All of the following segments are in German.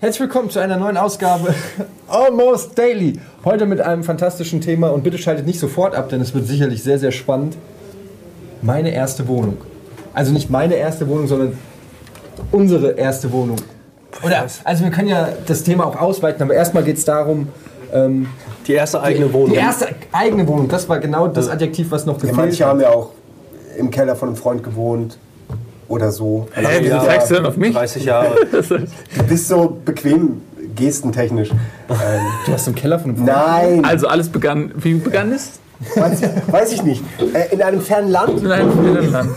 Herzlich willkommen zu einer neuen Ausgabe Almost Daily. Heute mit einem fantastischen Thema und bitte schaltet nicht sofort ab, denn es wird sicherlich sehr, sehr spannend. Meine erste Wohnung. Also nicht meine erste Wohnung, sondern unsere erste Wohnung. Oder, also wir können ja das Thema auch ausweiten, aber erstmal geht es darum, ähm, Die erste eigene Wohnung. die erste eigene Wohnung, das war genau das Adjektiv, was noch gefehlt manche hat. haben ja auch im Keller von einem Freund gewohnt oder so. Hä, wieso Ja, zeigst du denn auf mich? 30 Jahre. Du bist so bequem gestentechnisch. Ähm, Du hast im Keller von einem nein, Also alles begann, wie begann es? weiß, weiß ich nicht. Äh, in einem fernen Land? In einem fernen Land.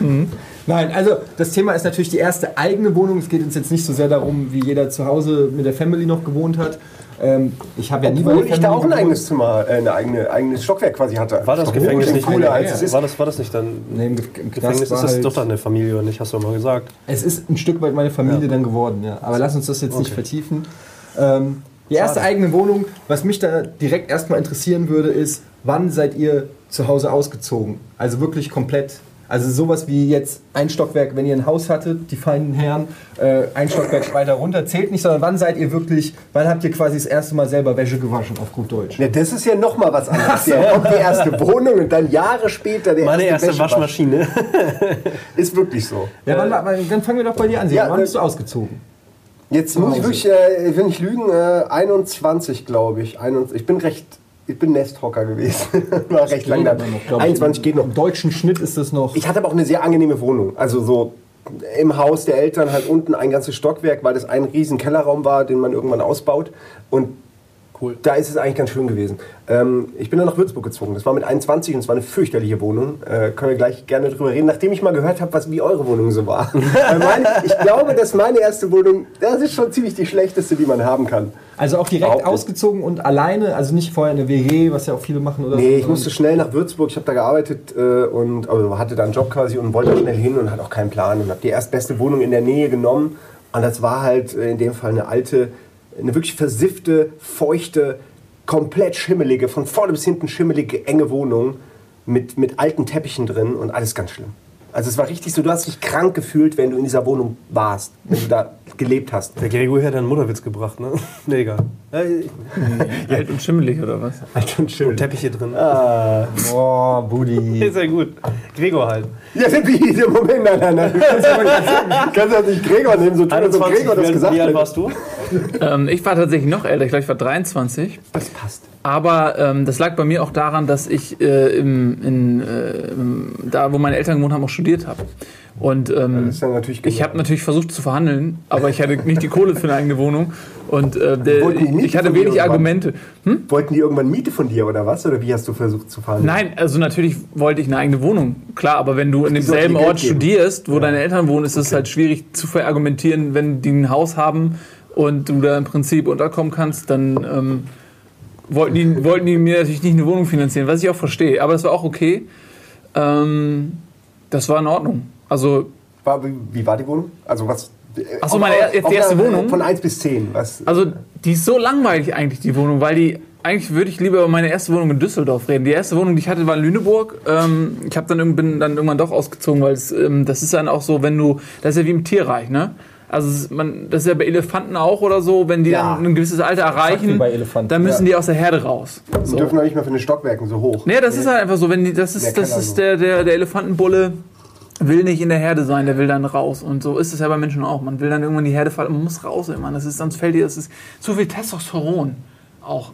Nein, also das Thema ist natürlich die erste eigene Wohnung. Es geht uns jetzt nicht so sehr darum, wie jeder zu Hause mit der Family noch gewohnt hat. Ähm, ich habe ja nie bei Obwohl der ich da auch ein eigenes Zimmer, äh, ein eigene, eigenes Stockwerk quasi hatte. War das Gefängnis Bisschen nicht cooler als es ist. War das, war das nicht dann? Nee, im, im Gefängnis ist das halt, doch dann eine Familie, oder nicht? Hast du mal gesagt. Es ist ein Stück weit meine Familie dann geworden, ja. Aber lass uns das jetzt nicht Okay. vertiefen. Ähm, die erste eigene Wohnung, was mich da direkt erstmal interessieren würde, ist, wann seid ihr zu Hause ausgezogen? Also wirklich komplett. Also sowas wie jetzt ein Stockwerk, wenn ihr ein Haus hattet, die feinen Herren, äh, ein Stockwerk weiter runter zählt nicht, sondern wann seid ihr wirklich, wann habt ihr quasi das erste Mal selber Wäsche gewaschen auf gut Deutsch? Ja, das ist ja noch mal was anderes. Ja, kommt die erste Wohnung und dann Jahre später der Meine erste Wäschewasch. Waschmaschine. Ist wirklich so. Ja, wann, dann fangen wir doch bei dir an. Ja, Ja, wann äh, bist du ausgezogen? Jetzt muss ich wirklich, äh, wenn ich lügen, äh, 21 glaube ich. 21, ich bin recht, ich bin Nesthocker gewesen. War recht lang da. Immer noch, glaub ich. 21 geht noch. Im deutschen Schnitt ist das noch. Ich hatte aber auch eine sehr angenehme Wohnung. Also so im Haus der Eltern halt unten ein ganzes Stockwerk, weil das ein riesen Kellerraum war, den man irgendwann ausbaut. Und Cool. da ist es eigentlich ganz schön gewesen. Ähm, ich bin dann nach Würzburg gezogen. Das war mit 21 und es war eine fürchterliche Wohnung. Äh, können wir gleich gerne drüber reden, nachdem ich mal gehört habe, was wie eure Wohnung so war. Weil meine, ich glaube, dass meine erste Wohnung, das ist schon ziemlich die schlechteste, die man haben kann. Also auch direkt ausgezogen und alleine, also nicht vorher eine WG, was ja auch viele machen oder so. Nee, ich sondern- musste schnell nach Würzburg. Ich habe da gearbeitet äh, und also hatte da einen Job quasi und wollte schnell hin und hatte auch keinen Plan und habe die erstbeste Wohnung in der Nähe genommen. Und das war halt äh, in dem Fall eine alte, eine wirklich versiffte, feuchte, komplett schimmelige, von vorne bis hinten schimmelige, enge Wohnung mit, mit alten Teppichen drin und alles ganz schlimm. Also es war richtig so, du hast dich krank gefühlt, wenn du in dieser Wohnung warst, wenn du da gelebt hast. Der Gregor hat einen Mutterwitz gebracht, ne? Nee, egal. Äh, Alt und schimmelig oder was? Alter und schön. Teppiche drin. Boah, Budi. Ist ja gut. Gregor halt. Ja, wie, der Moment, nein, nein, nein. Du kannst ja nicht- kannst ja nicht Gregor nehmen, so tun, als ob 21, Gregor das wie, alt- gesagt wie alt hat. warst du? Ähm, ich war tatsächlich noch älter, ich glaube, ich war 23. Das passt. Aber ähm, das lag bei mir auch daran, dass ich äh, im, in, äh, da, wo meine Eltern gewohnt haben, auch studiert habe. Und ähm, ja ich habe natürlich versucht zu verhandeln, aber ich hatte nicht die Kohle für eine eigene Wohnung. Und äh, der, ich hatte wenig irgendwann? Argumente. Hm? Wollten die irgendwann Miete von dir oder was? Oder wie hast du versucht zu fahren? Nein, also natürlich wollte ich eine eigene Wohnung. Klar, aber wenn du in demselben Ort studierst, wo deine Eltern wohnen, ist es halt schwierig zu verargumentieren, wenn die ein Haus haben und du da im Prinzip unterkommen kannst, dann ähm, wollten, die, wollten die mir natürlich nicht eine Wohnung finanzieren, was ich auch verstehe. Aber das war auch okay. Ähm, das war in Ordnung. Also War, wie, wie war die Wohnung? Also was? Ach so, meine er- jetzt die erste Wohnung? Von 1 bis 10. Was? Also, die ist so langweilig eigentlich, die Wohnung, weil die. Eigentlich würde ich lieber über meine erste Wohnung in Düsseldorf reden. Die erste Wohnung, die ich hatte, war in Lüneburg. Ähm, ich hab dann, bin dann irgendwann doch ausgezogen, weil es, ähm, das ist dann auch so, wenn du. Das ist ja wie im Tierreich, ne? Also, man, das ist ja bei Elefanten auch oder so, wenn die Ja. dann ein gewisses Alter erreichen, bei Elefanten, dann müssen ja. die aus der Herde raus. Die So. dürfen noch nicht mal für den Stockwerken so hoch. Nee, das ist halt einfach so, wenn die, das Der ist, das Keller ist so. der, der, der Elefantenbulle will nicht in der Herde sein, der will dann raus. Und so ist es ja bei Menschen auch. Man will dann irgendwann die Herde fallen, man muss raus immer. Das ist, sonst fällt dir, das ist zu viel Testosteron auch.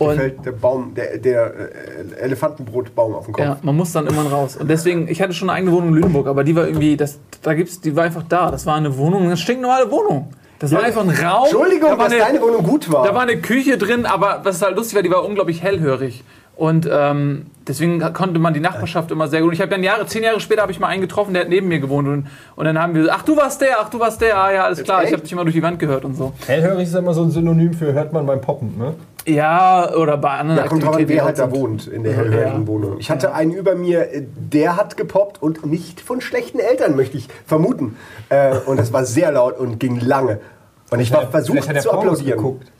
Und fällt der Baum, der, der äh, Elefantenbrotbaum auf den Kopf. ja, man muss dann irgendwann raus. Und deswegen, ich hatte schon eine eigene Wohnung in Lüneburg, aber die war irgendwie, das, da gibt's, die war einfach da. Das war eine Wohnung, eine stinknormale Wohnung. Das war einfach ein Raum. Entschuldigung, da war dass eine, deine Wohnung gut war. Da war eine Küche drin, aber was halt lustig war, die war unglaublich hellhörig. Und ähm, deswegen konnte man die Nachbarschaft immer sehr gut. Ich habe dann Jahre, zehn Jahre später habe ich mal einen getroffen, der hat neben mir gewohnt. Und, und dann haben wir gesagt, ach du warst der, ach du warst der, ah ja, alles klar. Ich habe dich immer durch die Wand gehört und so. Hellhörig ist immer so ein Synonym für hört man beim Poppen, ne? Ja, oder bei anderen Ja, kommt drauf an, Aktivitäten. wer halt da wohnt in der hellhörigen Ja. Wohnung. Ich hatte einen über mir, äh, der hat gepoppt und nicht von schlechten Eltern, möchte ich vermuten. Äh, und es war sehr laut und ging lange. Und ich war versucht er zu applaudieren. geguckt.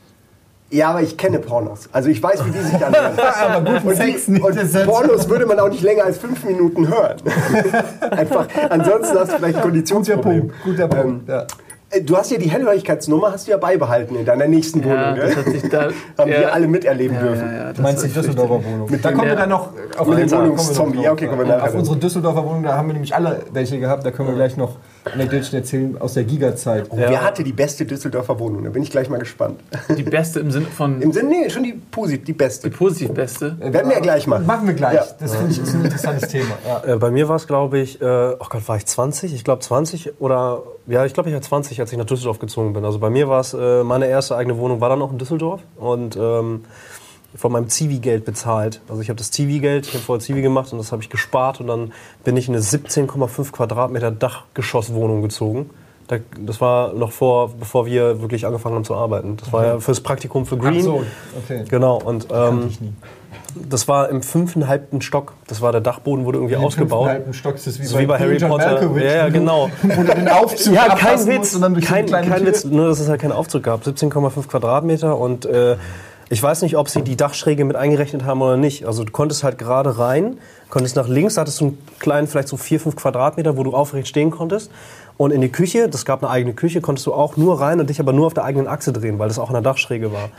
Ja, aber ich kenne Pornos. Also ich weiß, wie die sich anhören. Aber guten Und, Sex die, nicht. und das Pornos würde man auch nicht länger als fünf Minuten hören. Einfach, ansonsten hast du vielleicht ein Guter Konditionsproblem. Punkt, guter Punkt. ja. Äh, Du hast ja die Hellhörigkeitsnummer hast du ja beibehalten in deiner nächsten Wohnung. Ja, das gell? hat sich da, Haben ja, wir alle miterleben ja, dürfen. Ja, ja, das Du meinst die Düsseldorfer Wohnung. Mit da kommen wir dann noch auf unsere- Wohnungszombie. Ja, okay, drauf. kommen wir nachher Auf unsere Düsseldorfer Wohnung, da haben wir nämlich alle welche gehabt. Da können wir gleich noch Anekdoten erzählen aus der Giga-Zeit. Wer hatte die beste Düsseldorfer Wohnung? Da bin ich gleich mal gespannt. Die beste im Sinne von Im Sinne, nee, schon die Posit, die beste. die positiv beste. Werden wir ja gleich machen. Machen wir gleich. Ja. Das finde ich ist ein interessantes Thema. Ja. Äh, bei mir war es, glaube ich, äh, oh Gott, war ich 20? Ich glaube 20 oder, ja, ich glaube, ich war 20, als ich nach Düsseldorf gezogen bin. Also bei mir war es, äh, meine erste eigene Wohnung war dann auch in Düsseldorf und ähm, von meinem Zivi-Geld bezahlt. Also ich habe das Zivi-Geld, ich habe vorher Zivi gemacht und das habe ich gespart und dann bin ich in eine 17,5 Quadratmeter Dachgeschosswohnung gezogen. Da, das war noch vor, bevor wir wirklich angefangen haben zu arbeiten. Das war ja fürs Praktikum für Green. Ach so, okay. Genau, und ähm, das war im fünfeinhalbten Stock. Das war der Dachboden, wurde irgendwie ausgebaut. Halben Stock ist das wie, So wie bei Harry John Potter. Malkovich, Ja, ja, genau. Wo du den Aufzug Ja, kein Witz. Kein, kein. Witz, nur dass es halt keinen Aufzug gab. 17,5 Quadratmeter und äh, ich weiß nicht, ob sie die Dachschräge mit eingerechnet haben oder nicht. Also du konntest halt gerade rein, konntest nach links, hattest du einen kleinen, vielleicht so 4, 5 Quadratmeter, wo du aufrecht stehen konntest. Und in die Küche, das gab eine eigene Küche, konntest du auch nur rein und dich aber nur auf der eigenen Achse drehen, weil das auch in der Dachschräge war.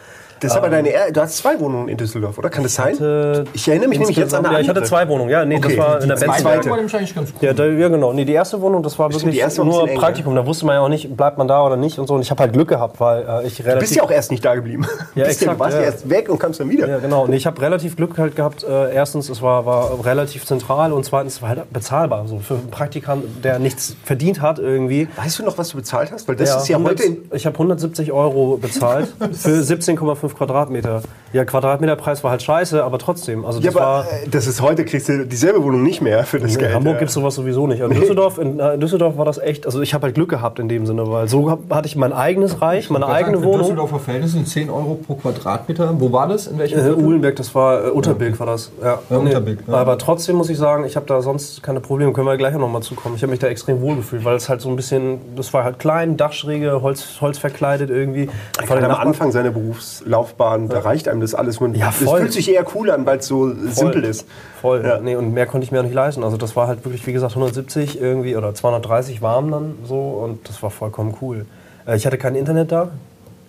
Das ist aber deine, er du hast zwei Wohnungen in Düsseldorf, oder? Kann das sein? Hatte Ich erinnere mich nämlich jetzt an eine ja, ich hatte zwei Wohnungen. Ja, nee, Okay, das war die in der zweite. Benzberg. war nämlich eigentlich ganz cool. Ja, da, ja, genau. Nee, die erste Wohnung, das war Stimmt, wirklich die erste nur eng, Praktikum. Da wusste man ja auch nicht, bleibt man da oder nicht und so. Und ich habe halt Glück gehabt, weil äh, ich relativ... Du bist ja auch erst nicht da geblieben. Ja, Bist ja, exakt, du warst ja. ja. erst weg und kamst dann wieder. Ja, genau. Nee, ich habe relativ Glück halt gehabt. Äh, erstens, es war, war relativ zentral und zweitens, es war halt bezahlbar. So für einen Praktikant, der nichts verdient hat irgendwie. Weißt du noch, was du bezahlt hast? Weil das ist ja 100 heute ich habe 170 Euro bezahlt für 17,5 Quadratmeter. Ja, Quadratmeterpreis war halt scheiße, aber trotzdem. Also Ja, das war... aber äh, das ist heute, kriegst du dieselbe Wohnung nicht mehr für das In Geld. Hamburg ja. gibt es sowas sowieso nicht. In Düsseldorf, in, äh, in Düsseldorf war das echt, also ich habe halt Glück gehabt in dem Sinne, weil so hatte ich mein eigenes Reich, meine eigene Für Wohnung. Düsseldorfer Verhältnisse sind 10 Euro pro Quadratmeter. Wo war das? In welchem Äh? Uhlenberg, das war äh, Unterbilk war das. Ja, Ja, Unterbilk, ja. Aber trotzdem muss ich sagen, ich habe da sonst keine Probleme. Können wir gleich noch mal zukommen. Ich habe mich da extrem wohl gefühlt, weil es halt so ein bisschen, das war halt klein, Dachschräge, Holz, Holz verkleidet irgendwie. Gerade den am Anfang seiner Berufslaufbahn, da reicht einem das alles. Man, Ja, Das voll. fühlt sich eher cool an, weil es so simpel ist. Voll. Ja. Nee, und mehr konnte ich mir auch nicht leisten. Also das war halt wirklich, wie gesagt, 170 irgendwie oder 230 warm dann so und das war vollkommen cool. Äh, ich hatte kein Internet da.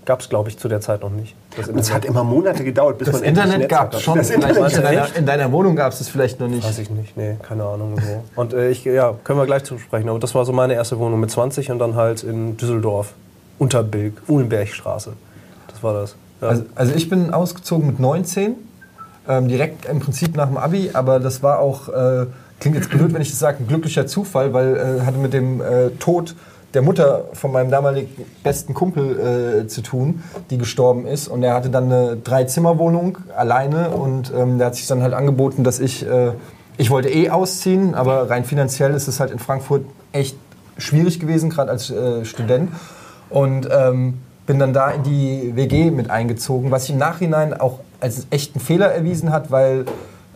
Gab es, glaube ich, zu der Zeit noch nicht. Das Und es hat immer Monate gedauert, bis Das man Internet gab schon. Das Vielleicht Internet, in, deiner, in deiner Wohnung gab es es vielleicht noch nicht. Weiß ich nicht, nee, keine Ahnung. So. Und äh, ich, ja, können wir gleich zu sprechen. Aber das war so meine erste Wohnung mit 20 und dann halt in Düsseldorf, Unterbilk, Uhlenbergstraße. Das war das. Ja. Also, also ich bin ausgezogen mit 19, ähm, direkt im Prinzip nach dem Abi, aber das war auch, äh, klingt jetzt blöd, wenn ich das sage, ein glücklicher Zufall, weil äh, hatte mit dem äh, Tod der Mutter von meinem damaligen besten Kumpel äh, zu tun, die gestorben ist. Und er hatte dann eine Drei-Zimmer-Wohnung alleine und ähm, der hat sich dann halt angeboten, dass ich, äh, ich wollte eh ausziehen, aber rein finanziell ist es halt in Frankfurt echt schwierig gewesen, gerade als äh, Student. Und ähm, bin dann da in die WG mit eingezogen, was sich im Nachhinein auch als echten Fehler erwiesen hat, weil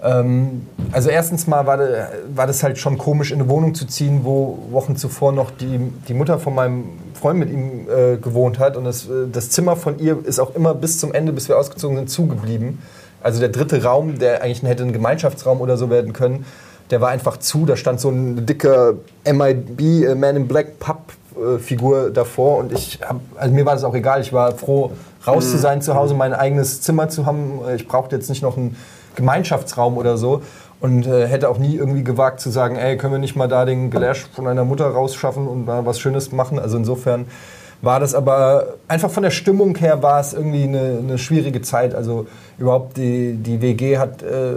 ähm, also erstens mal war, de, war das halt schon komisch, in eine Wohnung zu ziehen, wo Wochen zuvor noch die, die Mutter von meinem Freund mit ihm äh, gewohnt hat. Und das, äh, das Zimmer von ihr ist auch immer bis zum Ende, bis wir ausgezogen sind, zugeblieben. Also der dritte Raum, der eigentlich hätte ein Gemeinschaftsraum oder so werden können, der war einfach zu. Da stand so ein dicker MIB, äh, Man in Black Papp-Figur davor. Und ich hab, also mir war das auch egal. Ich war froh, raus zu sein zu Hause, mein eigenes Zimmer zu haben. Ich brauchte jetzt nicht noch einen Gemeinschaftsraum oder so. Und äh, hätte auch nie irgendwie gewagt zu sagen, ey, können wir nicht mal da den Gelash von einer Mutter rausschaffen und mal was Schönes machen. Also insofern war das aber einfach von der Stimmung her war es irgendwie eine, eine schwierige Zeit. Also überhaupt die, die WG hat äh,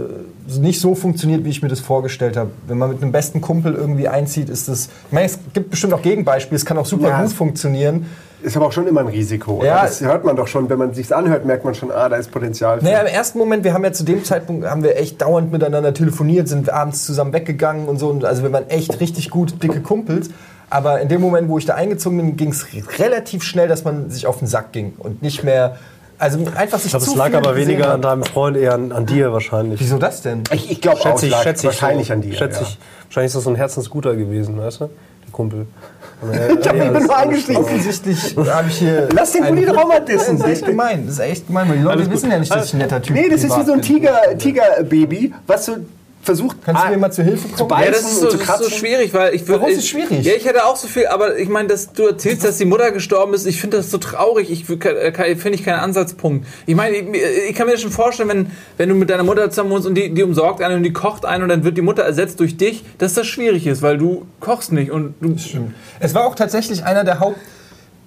nicht so funktioniert, wie ich mir das vorgestellt habe. Wenn man mit einem besten Kumpel irgendwie einzieht, ist das. Ich meine, es gibt bestimmt auch Gegenbeispiele, es kann auch super Ja. gut funktionieren. Ist aber auch schon immer ein Risiko. oder? Ja. Das hört man doch schon, wenn man sich anhört, merkt man schon, ah, da ist Potenzial. für- Naja, im ersten Moment, wir haben ja zu dem Zeitpunkt, haben wir echt dauernd miteinander telefoniert, sind abends zusammen weggegangen und so. Und Also wir waren echt richtig gut dicke Kumpels. Aber in dem Moment, wo ich da eingezogen bin, ging es relativ schnell, dass man sich auf den Sack ging und nicht mehr, also einfach sich ich glaube, es lag aber weniger hat. an deinem Freund, eher an, an dir wahrscheinlich. Wieso das denn? ich ich glaube Schätze ich, schätze ich wahrscheinlich so. an dir. Schätze ja. ich. Wahrscheinlich ist das so ein Herzensguter gewesen, weißt du? Der Kumpel. Äh, Ich hab mich ja, nur eingestiegen. Offensichtlich habe ich hier. Lass den Bulli doch mal dissen. Das ist echt gemein. Das ist echt gemein, weil die Leute wissen ja nicht, dass ich ein netter Typ Nee, das ist wie so ein bin. Tiger, Tigerbaby, was so versucht, Kannst du ah, mir mal zu Hilfe kommen? beißen Ja, das ist so, und zu das ist so schwierig, weil ich würde. Warum ist es schwierig? Ja, ich hätte auch so viel, aber ich meine, dass du erzählst, dass die Mutter gestorben ist, ich finde das so traurig. Ich äh, finde ich keinen Ansatzpunkt. Ich meine, ich, ich kann mir das schon vorstellen, wenn, wenn du mit deiner Mutter zusammen wohnst und die, die umsorgt einen und die kocht einen und dann wird die Mutter ersetzt durch dich, dass das schwierig ist, weil du kochst nicht und du. Stimmt. Es war auch tatsächlich einer der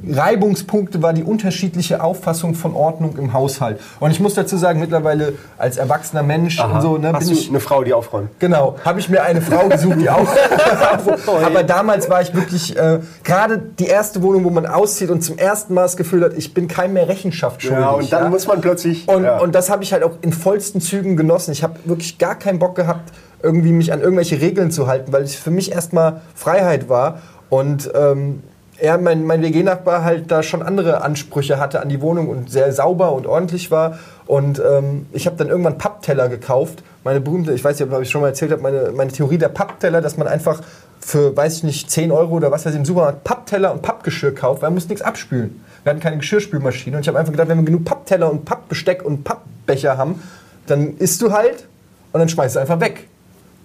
Hauptreibungspunkte war die unterschiedliche Auffassung von Ordnung im Haushalt. Und ich muss dazu sagen, mittlerweile als erwachsener Mensch und so, ne, Hast bin du ich eine Frau, die aufräumt? Genau, habe ich mir eine Frau gesucht, die auch. Aber damals war ich wirklich äh, gerade die erste Wohnung, wo man auszieht und zum ersten Mal das Gefühl hat, ich bin keinem mehr Rechenschaft schuldig. Ja, und dann muss man plötzlich. Und, ja. und das habe ich halt auch in vollsten Zügen genossen. Ich habe wirklich gar keinen Bock gehabt, irgendwie mich an irgendwelche Regeln zu halten, weil es für mich erstmal Freiheit war. Und ähm, er, mein, mein WG-Nachbar, halt da schon andere Ansprüche hatte an die Wohnung und sehr sauber und ordentlich war. Und ähm, ich habe dann irgendwann Pappteller gekauft. Meine berühmte, ich weiß nicht, ob ich schon mal erzählt habe, meine, meine Theorie der Pappteller, dass man einfach für, weiß ich nicht, 10 Euro oder was weiß ich, im Supermarkt Pappteller und Pappgeschirr kauft, weil man muss nichts abspülen. Wir hatten keine Geschirrspülmaschine und ich habe einfach gedacht, wenn wir genug Pappteller und Pappbesteck und Pappbecher haben, dann isst du halt und dann schmeißt du einfach weg.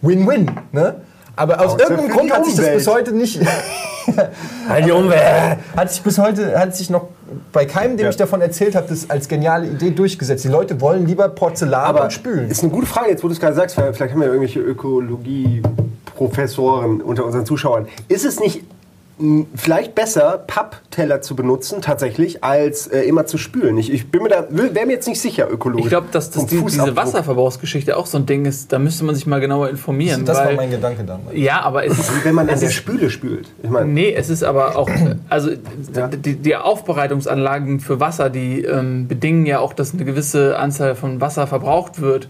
Win-win, ne? Aber aus Außer irgendeinem Grund hat sich das bis heute nicht. Halt die Umwelt. hat sich bis heute, hat sich noch bei keinem, dem Ja. ich davon erzählt habe, das als geniale Idee durchgesetzt. Die Leute wollen lieber Porzellan Aber und spülen. ist eine gute Frage, jetzt wo du es gerade sagst, weil vielleicht haben wir irgendwelche Ökologie-Professoren unter unseren Zuschauern. Ist es nicht vielleicht besser, Pappteller zu benutzen tatsächlich, als äh, immer zu spülen? Ich, ich bin mir da, wäre mir jetzt nicht sicher ökologisch. Ich glaube, dass das Vom die, diese. Wasserverbrauchsgeschichte auch so ein Ding ist, da müsste man sich mal genauer informieren. das war weil, mein Gedanke damals. Ja, aber es ist. Wie wenn man an der Spüle spült. Ich meine, Nee, es ist aber auch, also die, die Aufbereitungsanlagen für Wasser, die ähm, bedingen ja auch, dass eine gewisse Anzahl von Wasser verbraucht wird,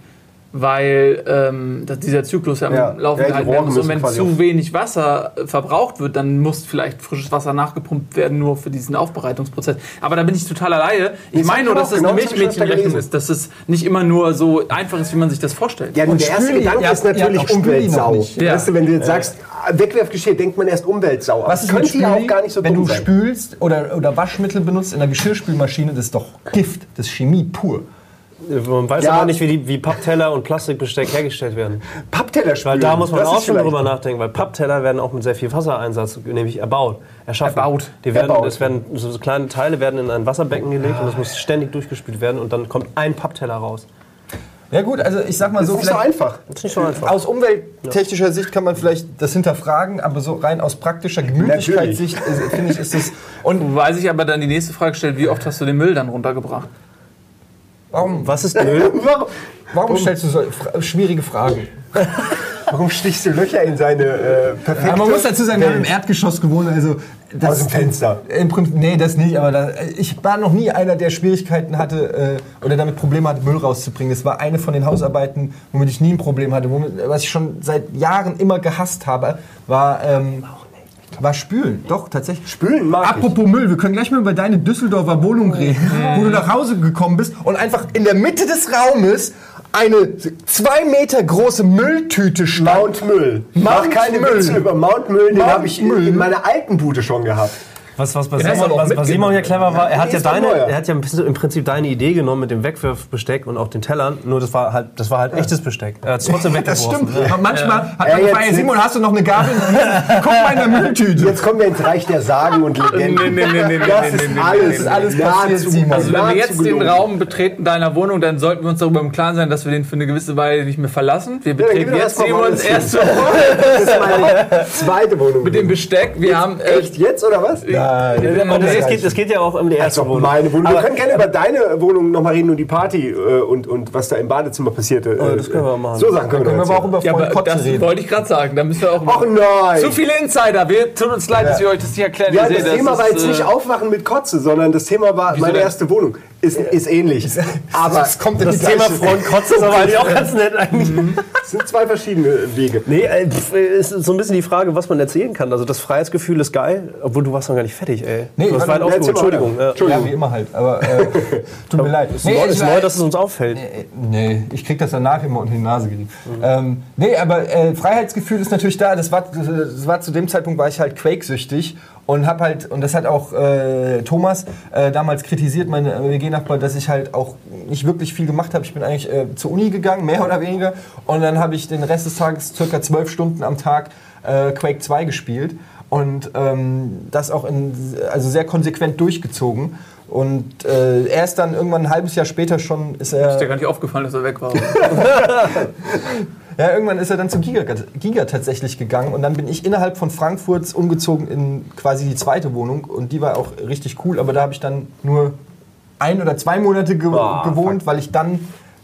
weil ähm, dass dieser Zyklus ja am Ja. Laufen Ja, gehalten werden muss. Und wenn zu wenig Wasser äh, verbraucht wird, dann muss vielleicht frisches Wasser nachgepumpt werden, nur für diesen Aufbereitungsprozess. Aber da bin ich total alleine. Ich meine nur, dass das eine genau, öfter Milchmädchenrechnung ist, dass es nicht immer nur so einfach ist, wie man sich das vorstellt. Ja, Und der erste Gedanke ihr ist natürlich Umweltsau. Ja. Weißt du, wenn du jetzt sagst, ah, Wegwerfgeschirr, denkt man erst Umweltsau. Was ist könnte mit ja auch gar nicht so Wenn du sein. spülst oder, oder Waschmittel benutzt in der Geschirrspülmaschine, das ist doch Gift, das ist Chemie pur. Man weiß Ja. aber nicht, wie, die, wie Pappteller und Plastikbesteck hergestellt werden. Pappteller spülen. Weil da muss man das auch schon drüber nachdenken, weil Pappteller werden auch mit sehr viel Wassereinsatz nämlich erbaut. Erschaffen. Erbaut. Die werden, Erbaut. Das werden so kleine Teile werden in ein Wasserbecken gelegt und das muss ständig durchgespült werden und dann kommt ein Pappteller raus. Ja gut, also ich sag mal so, ist nicht so einfach. Das ist nicht so einfach. aus umwelttechnischer Sicht kann man vielleicht das hinterfragen, aber so rein aus praktischer Gemütlichkeitssicht äh, finde ich ist das und Weil sich aber dann die nächste Frage stellt, wie oft hast du den Müll dann runtergebracht? Warum, Was ist Müll? Warum, warum stellst du so fra schwierige Fragen? warum stichst du Löcher in seine äh, perfekte Ja, man muss dazu sagen, wir haben im Welt? Erdgeschoss gewohnt, also das, Aus dem Fenster. Im Prinzip, nee, das nicht, aber da, ich war noch nie einer, der Schwierigkeiten hatte äh, oder damit Probleme hatte, Müll rauszubringen. Das war eine von den Hausarbeiten, womit ich nie ein Problem hatte. Womit, was ich schon seit Jahren immer gehasst habe, war, ähm, war Spülen. Doch, tatsächlich. Spülen mag ich. Apropos Müll, wir können gleich mal über deine Düsseldorfer Wohnung reden, wo du nach Hause gekommen bist und einfach in der Mitte des Raumes eine zwei Meter große Mülltüte stand. Mount Müll. Mount Mach keine Müll. Witze über Mount Müll, den habe ich in, Müll. in meiner alten Bude schon gehabt. Was, was, bei Simon, was bei Simon ja clever war, er hat ja deine, er hat ja im Prinzip deine Idee genommen mit dem Wegwerfbesteck und auch den Tellern, nur das war halt, das war halt echtes Besteck. Er hat es trotzdem Das weggeworfen. stimmt. Und Manchmal hat man Ja, gefragt, Simon, hast du noch eine Gabel? Guck mal in der Mülltüte. Jetzt kommen wir ins Reich der Sagen und Legenden. Nee, nee, nee, nee, nee, das nee, ist nee, nee, alles, alles nahezu- Simon. Also wenn wir jetzt den. Raum betreten deiner Wohnung, dann sollten wir uns darüber im Klaren sein, dass wir den für eine gewisse Weile nicht mehr verlassen. Wir betreten jetzt Simons erste. Wohnung Das ist meine zweite Wohnung. mit dem Besteck. Wir haben äh, Echt jetzt oder was? Nein, Und es geht, es geht ja auch um die erste Also Wohnung. meine Wohnung. Wir können gerne über deine Wohnung nochmal reden und die Party äh, und, und was da im Badezimmer passierte. Oh, das können wir auch machen. So Sachen können wir, können wir aber auch über ja, aber das reden. wollte ich gerade sagen. Da müssen wir auch Ach nein! zu viele Insider. Wir tun uns leid, dass wir euch das nicht erklären. Ja, das seht, Thema war ist, jetzt äh, nicht Aufwachen mit Kotze, sondern das Thema war meine denn? erste Wohnung. Ist, ist ähnlich. Aber das kommt in das Thema Freund Kotze ist aber eigentlich auch ganz nett eigentlich. es sind zwei verschiedene Wege. Nee, äh, ist so ein bisschen die Frage, was man erzählen kann. Also das Freiheitsgefühl ist geil, obwohl du warst noch gar nicht fertig, ey. Nee, du hast warte, weit ja, aufgeholt, erzähl mal Entschuldigung. Ja. Ja, wie immer halt. Aber äh, tut mir leid. Ist neu, ist ich war- neu, dass es uns auffällt. Äh, Nee, ich krieg das danach immer unter die Nase gerieben. Ähm, nee, aber äh, Freiheitsgefühl ist natürlich da. Das war, das war zu dem Zeitpunkt war ich halt Quake-süchtig und habe halt und das hat auch äh, Thomas äh, damals kritisiert, mein äh, WG-Nachbar, dass ich halt auch nicht wirklich viel gemacht habe. Ich bin eigentlich äh, zur Uni gegangen, mehr oder weniger, und dann habe ich den Rest des Tages circa zwölf Stunden am Tag äh, Quake 2 gespielt und ähm, das auch in, also sehr konsequent durchgezogen. Und äh, erst dann irgendwann ein halbes Jahr später schon ist er. Ist dir gar nicht aufgefallen, dass er weg war. Ja, irgendwann ist er dann zum Giga, Giga tatsächlich gegangen und dann bin ich innerhalb von Frankfurts umgezogen in quasi die zweite Wohnung und die war auch richtig cool, aber da habe ich dann nur ein oder zwei Monate ge Ah, gewohnt, weil ich dann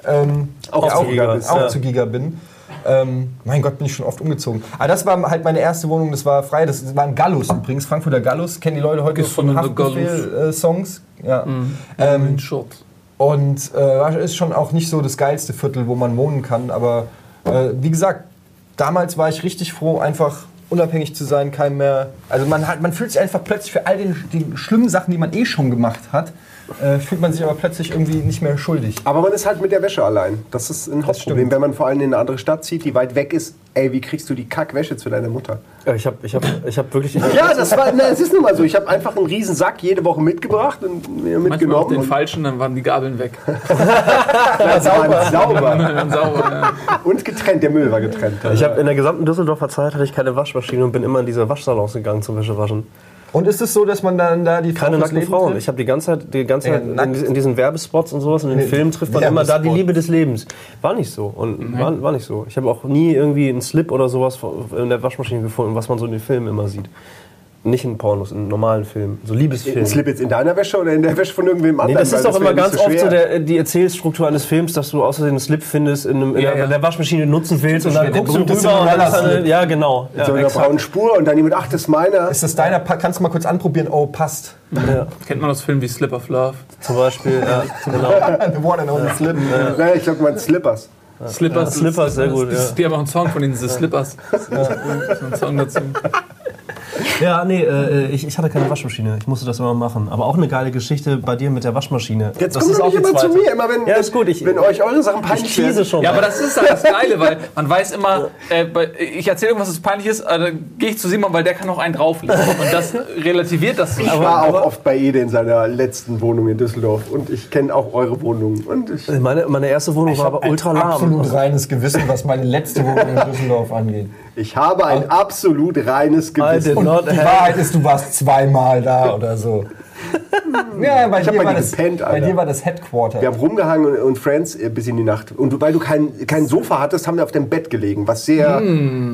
ähm, Auch ja, zu Giga auch ja. zu Giga bin. Ähm, mein Gott, bin ich schon oft umgezogen. Aber das war halt meine erste Wohnung, das war frei, das war ein Gallus übrigens, Frankfurter Gallus, kennen die Leute heute noch von Haftbefehl-Songs. ja. Mhm. Ähm, und äh, ist schon auch nicht so das geilste Viertel, wo man wohnen kann. Aber äh, wie gesagt, damals war ich richtig froh, einfach unabhängig zu sein, kein mehr. Also man, hat, man fühlt sich einfach plötzlich für all den, die schlimmen Sachen, die man eh schon gemacht hat, äh, fühlt man sich aber plötzlich irgendwie nicht mehr schuldig. Aber man ist halt mit der Wäsche allein. Das ist ein Hauptproblem, wenn man vor allem in eine andere Stadt zieht, die weit weg ist. Ey, wie kriegst du die Kackwäsche zu deiner Mutter? Ja, Ich habe ich hab, ich hab wirklich. Ja, das war, na, es ist nun mal so. Ich habe einfach einen riesen Sack jede Woche mitgebracht und mir Manchmal auch mitgenommen. den und falschen, dann waren die Gabeln weg. war sauber. sauber. Ja. Und getrennt, der Müll war getrennt. Ich habe in der gesamten Düsseldorfer Zeit hatte ich keine Waschmaschine und bin immer in diese Waschsalons gegangen zum Wäschewaschen. Und ist es so, dass man dann da die Frau Keine nackten Frauen. trifft? Ich habe die ganze Zeit, die ganze Ja, Zeit in, in diesen Werbespots und sowas und in den Nee, Filmen trifft man immer da die. Liebe des Lebens. War nicht so und war, war nicht so. Ich habe auch nie irgendwie einen Slip oder sowas in der Waschmaschine gefunden, was man so in den Filmen immer sieht. Nicht in Pornos, in normalen Filmen, so Liebesfilmen. Ein Slip jetzt in deiner Wäsche oder in der Wäsche von irgendwem Nee, anderen? das ist doch immer ganz oft so der, die Erzählstruktur eines Films, dass du außerdem einen Slip findest in, einem, in Ja, der, ja. der Waschmaschine nutzen willst und dann guckst du berühmte rüber und dann ist eine, Ja, genau. Ja, so einer braunen Spur und dann jemand, ach, das ist meiner. Ist das deiner? Kannst du mal kurz anprobieren? Oh, passt. ja, Kennt man aus Filmen wie Slip of Love? zum Beispiel, ja, genau. The one and only slip. Ich glaube, man Slippers. Slippers. Ja, Slippers, sehr gut, ja. Die haben auch einen Song von denen, diese Slippers. So ein Song dazu. Ja, nee, äh, ich, ich hatte keine Waschmaschine. Ich musste das immer machen. Aber auch eine geile Geschichte bei dir mit der Waschmaschine. Jetzt das kommt ist doch auch nicht immer zu mir, immer wenn, Ja, ist gut, ich- wenn euch eure Sachen Ich peinlich werden. schon. Ja, aber das ist halt das Geile, weil man weiß immer, äh, ich erzähle irgendwas, das peinlich ist, äh, dann gehe ich zu Simon, weil der kann noch einen drauflegen. Und das relativiert das. Ich war auch oft bei Ede in seiner letzten Wohnung in Düsseldorf und ich kenne auch eure Wohnung. Und ich, Meine, meine erste Wohnung war aber ultra lahm. Absolut reines Gewissen, was meine letzte Wohnung in Düsseldorf angeht. ich habe ein absolut reines Gewissen. Not Die have- Wahrheit ist, du warst zweimal da oder so. Ja, bei, Ich hab dir, bei war das, gepennt, bei dir war das Headquarter. Wir haben rumgehangen und, und Friends äh, bis in die Nacht. Und du, weil du kein, kein Sofa hattest, haben wir auf dem Bett gelegen, was sehr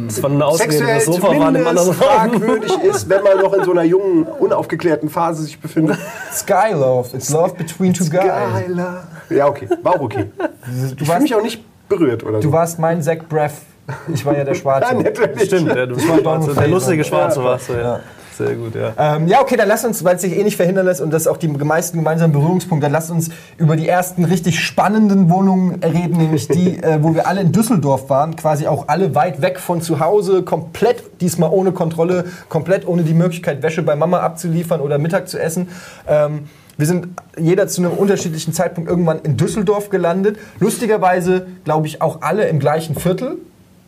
Das war eine Ausrede. sexuell Das Sofa war in fragwürdig ist, wenn man noch in so einer jungen, unaufgeklärten Phase sich befindet. Sky Love. It's love between two guys. Geiler. Ja, okay. War auch okay. Du Ich fühle warst, mich auch nicht berührt oder so. du warst mein Zach Braff. Ich war ja der Schwarze. ja, natürlich. Stimmt, ja, du war schwarze, der lustige. Schwarze warst du, ja. Sehr gut, ja. Ähm, ja, okay, dann lass uns, weil es sich eh nicht verhindern lässt und das auch die meisten gemeinsamen Berührungspunkte, dann lass uns über die ersten richtig spannenden Wohnungen reden, nämlich die, äh, wo wir alle in Düsseldorf waren, quasi auch alle weit weg von zu Hause, komplett, diesmal ohne Kontrolle, komplett ohne die Möglichkeit, Wäsche bei Mama abzuliefern oder Mittag zu essen. Ähm, wir sind jeder zu einem unterschiedlichen Zeitpunkt irgendwann in Düsseldorf gelandet. Lustigerweise, glaube ich, auch alle im gleichen Viertel.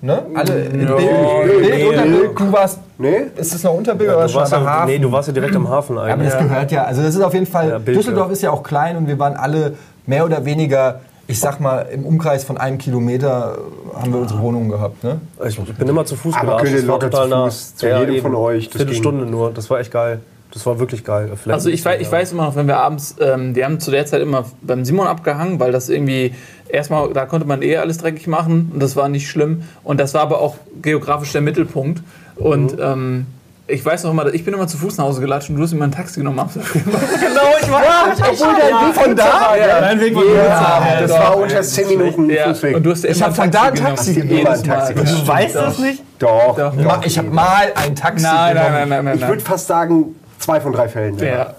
Ne? Alle in Bild, Bild, nee, Unterbild. Du warst. Nee? Ist es noch Unterbild oder Du warst, schon am ja, Hafen? nee, du warst ja direkt am Hafen Aber eigentlich. das gehört ja, also das ist auf jeden Fall, Ja, Bild, Düsseldorf ja. ist ja auch klein und wir waren alle mehr oder weniger, ich sag mal, im Umkreis von einem Kilometer haben wir unsere Wohnungen gehabt. Ne? Ich bin immer zu Fuß Aber gelatscht. könnt ihr Das war locker zu nah. Fuß zu jedem von euch, das Viertelstunde nur. Das war echt geil. Das war wirklich geil. Vielleicht Also ich weiß, ich weiß immer noch, wenn wir abends, ähm, die haben zu der Zeit immer beim Simon abgehangen, weil das irgendwie erstmal, da konnte man eh alles dreckig machen und das war nicht schlimm. Und das war aber auch geografisch der Mittelpunkt. Und ähm, ich weiß noch immer, ich bin immer zu Fuß nach Hause gelatscht und du hast immer ein Taxi genommen. Genau, ich weiß. Obwohl dein Weg von da? Dein Weg war Ja, das war unter 10 Minuten Ja, Fußweg. und du hast ja Ich immer hab von da ein. Taxi genommen. Ein Taxi. Du weißt das nicht? Doch. Doch. Ich habe mal ein Taxi Nein, nein, genommen. nein, nein, nein. Ich würde fast sagen, zwei von drei Fällen. Ja.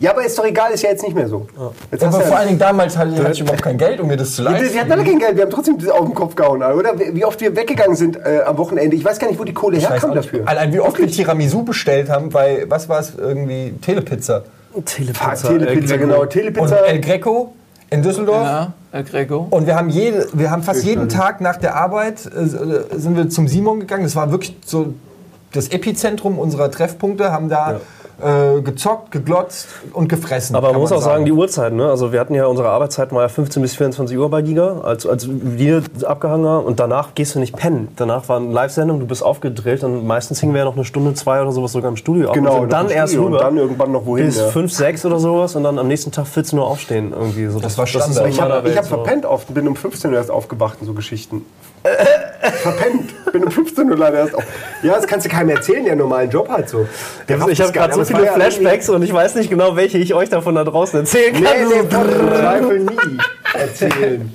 Ja, aber ist doch egal, ist ja jetzt nicht mehr so. Jetzt hast Aber du vor ja, allen Dingen damals hatte ich, hatte ich überhaupt kein Geld, um mir das zu leisten. wir hatten alle kein Geld, wir haben trotzdem auf den Kopf gehauen, oder? Wie oft wir weggegangen sind äh, am Wochenende. Ich weiß gar nicht, wo die Kohle Ich herkam dafür. Allein wie oft wir Tiramisu bestellt haben, bei, was war es, irgendwie Telepizza. Telepizza. Telepizza, äh, genau. Und Telepizza. El Greco in Düsseldorf. Ja, El Greco. Und wir haben, jede, wir haben fast jeden Tag nach der Arbeit äh, sind wir zum Simon gegangen. Das war wirklich so das Epizentrum unserer Treffpunkte. Haben da äh, gezockt, geglotzt und gefressen. Aber man muss auch sagen, die Uhrzeiten, ne? Also wir hatten ja unsere Arbeitszeit mal 15 bis 24 Uhr bei Giga, als, als wir abgehangen haben. Und danach gehst du nicht pennen. Danach war eine Live-Sendung, du bist aufgedrillt und meistens hingen wir ja noch eine Stunde, zwei oder sowas sogar im Studio. Genau, und sind dann erst Studio rüber. und dann irgendwann noch wohin, Bis ja. 5, 6 oder sowas und dann am nächsten Tag 14 Uhr aufstehen. Irgendwie. So, das, war ist Standard. so Ich habe hab verpennt oft, bin um 15 Uhr erst aufgewacht und so Geschichten. Verpennt, bin um 15 Uhr leider erst auf. Ja, das kannst du keinem erzählen, der normalen Job hat. So. Der Also ich habe gerade so viele Flashbacks und ich weiß nicht genau, welche ich euch davon da draußen erzählen Nee, kann. nee, von im Zweifel nie erzählen.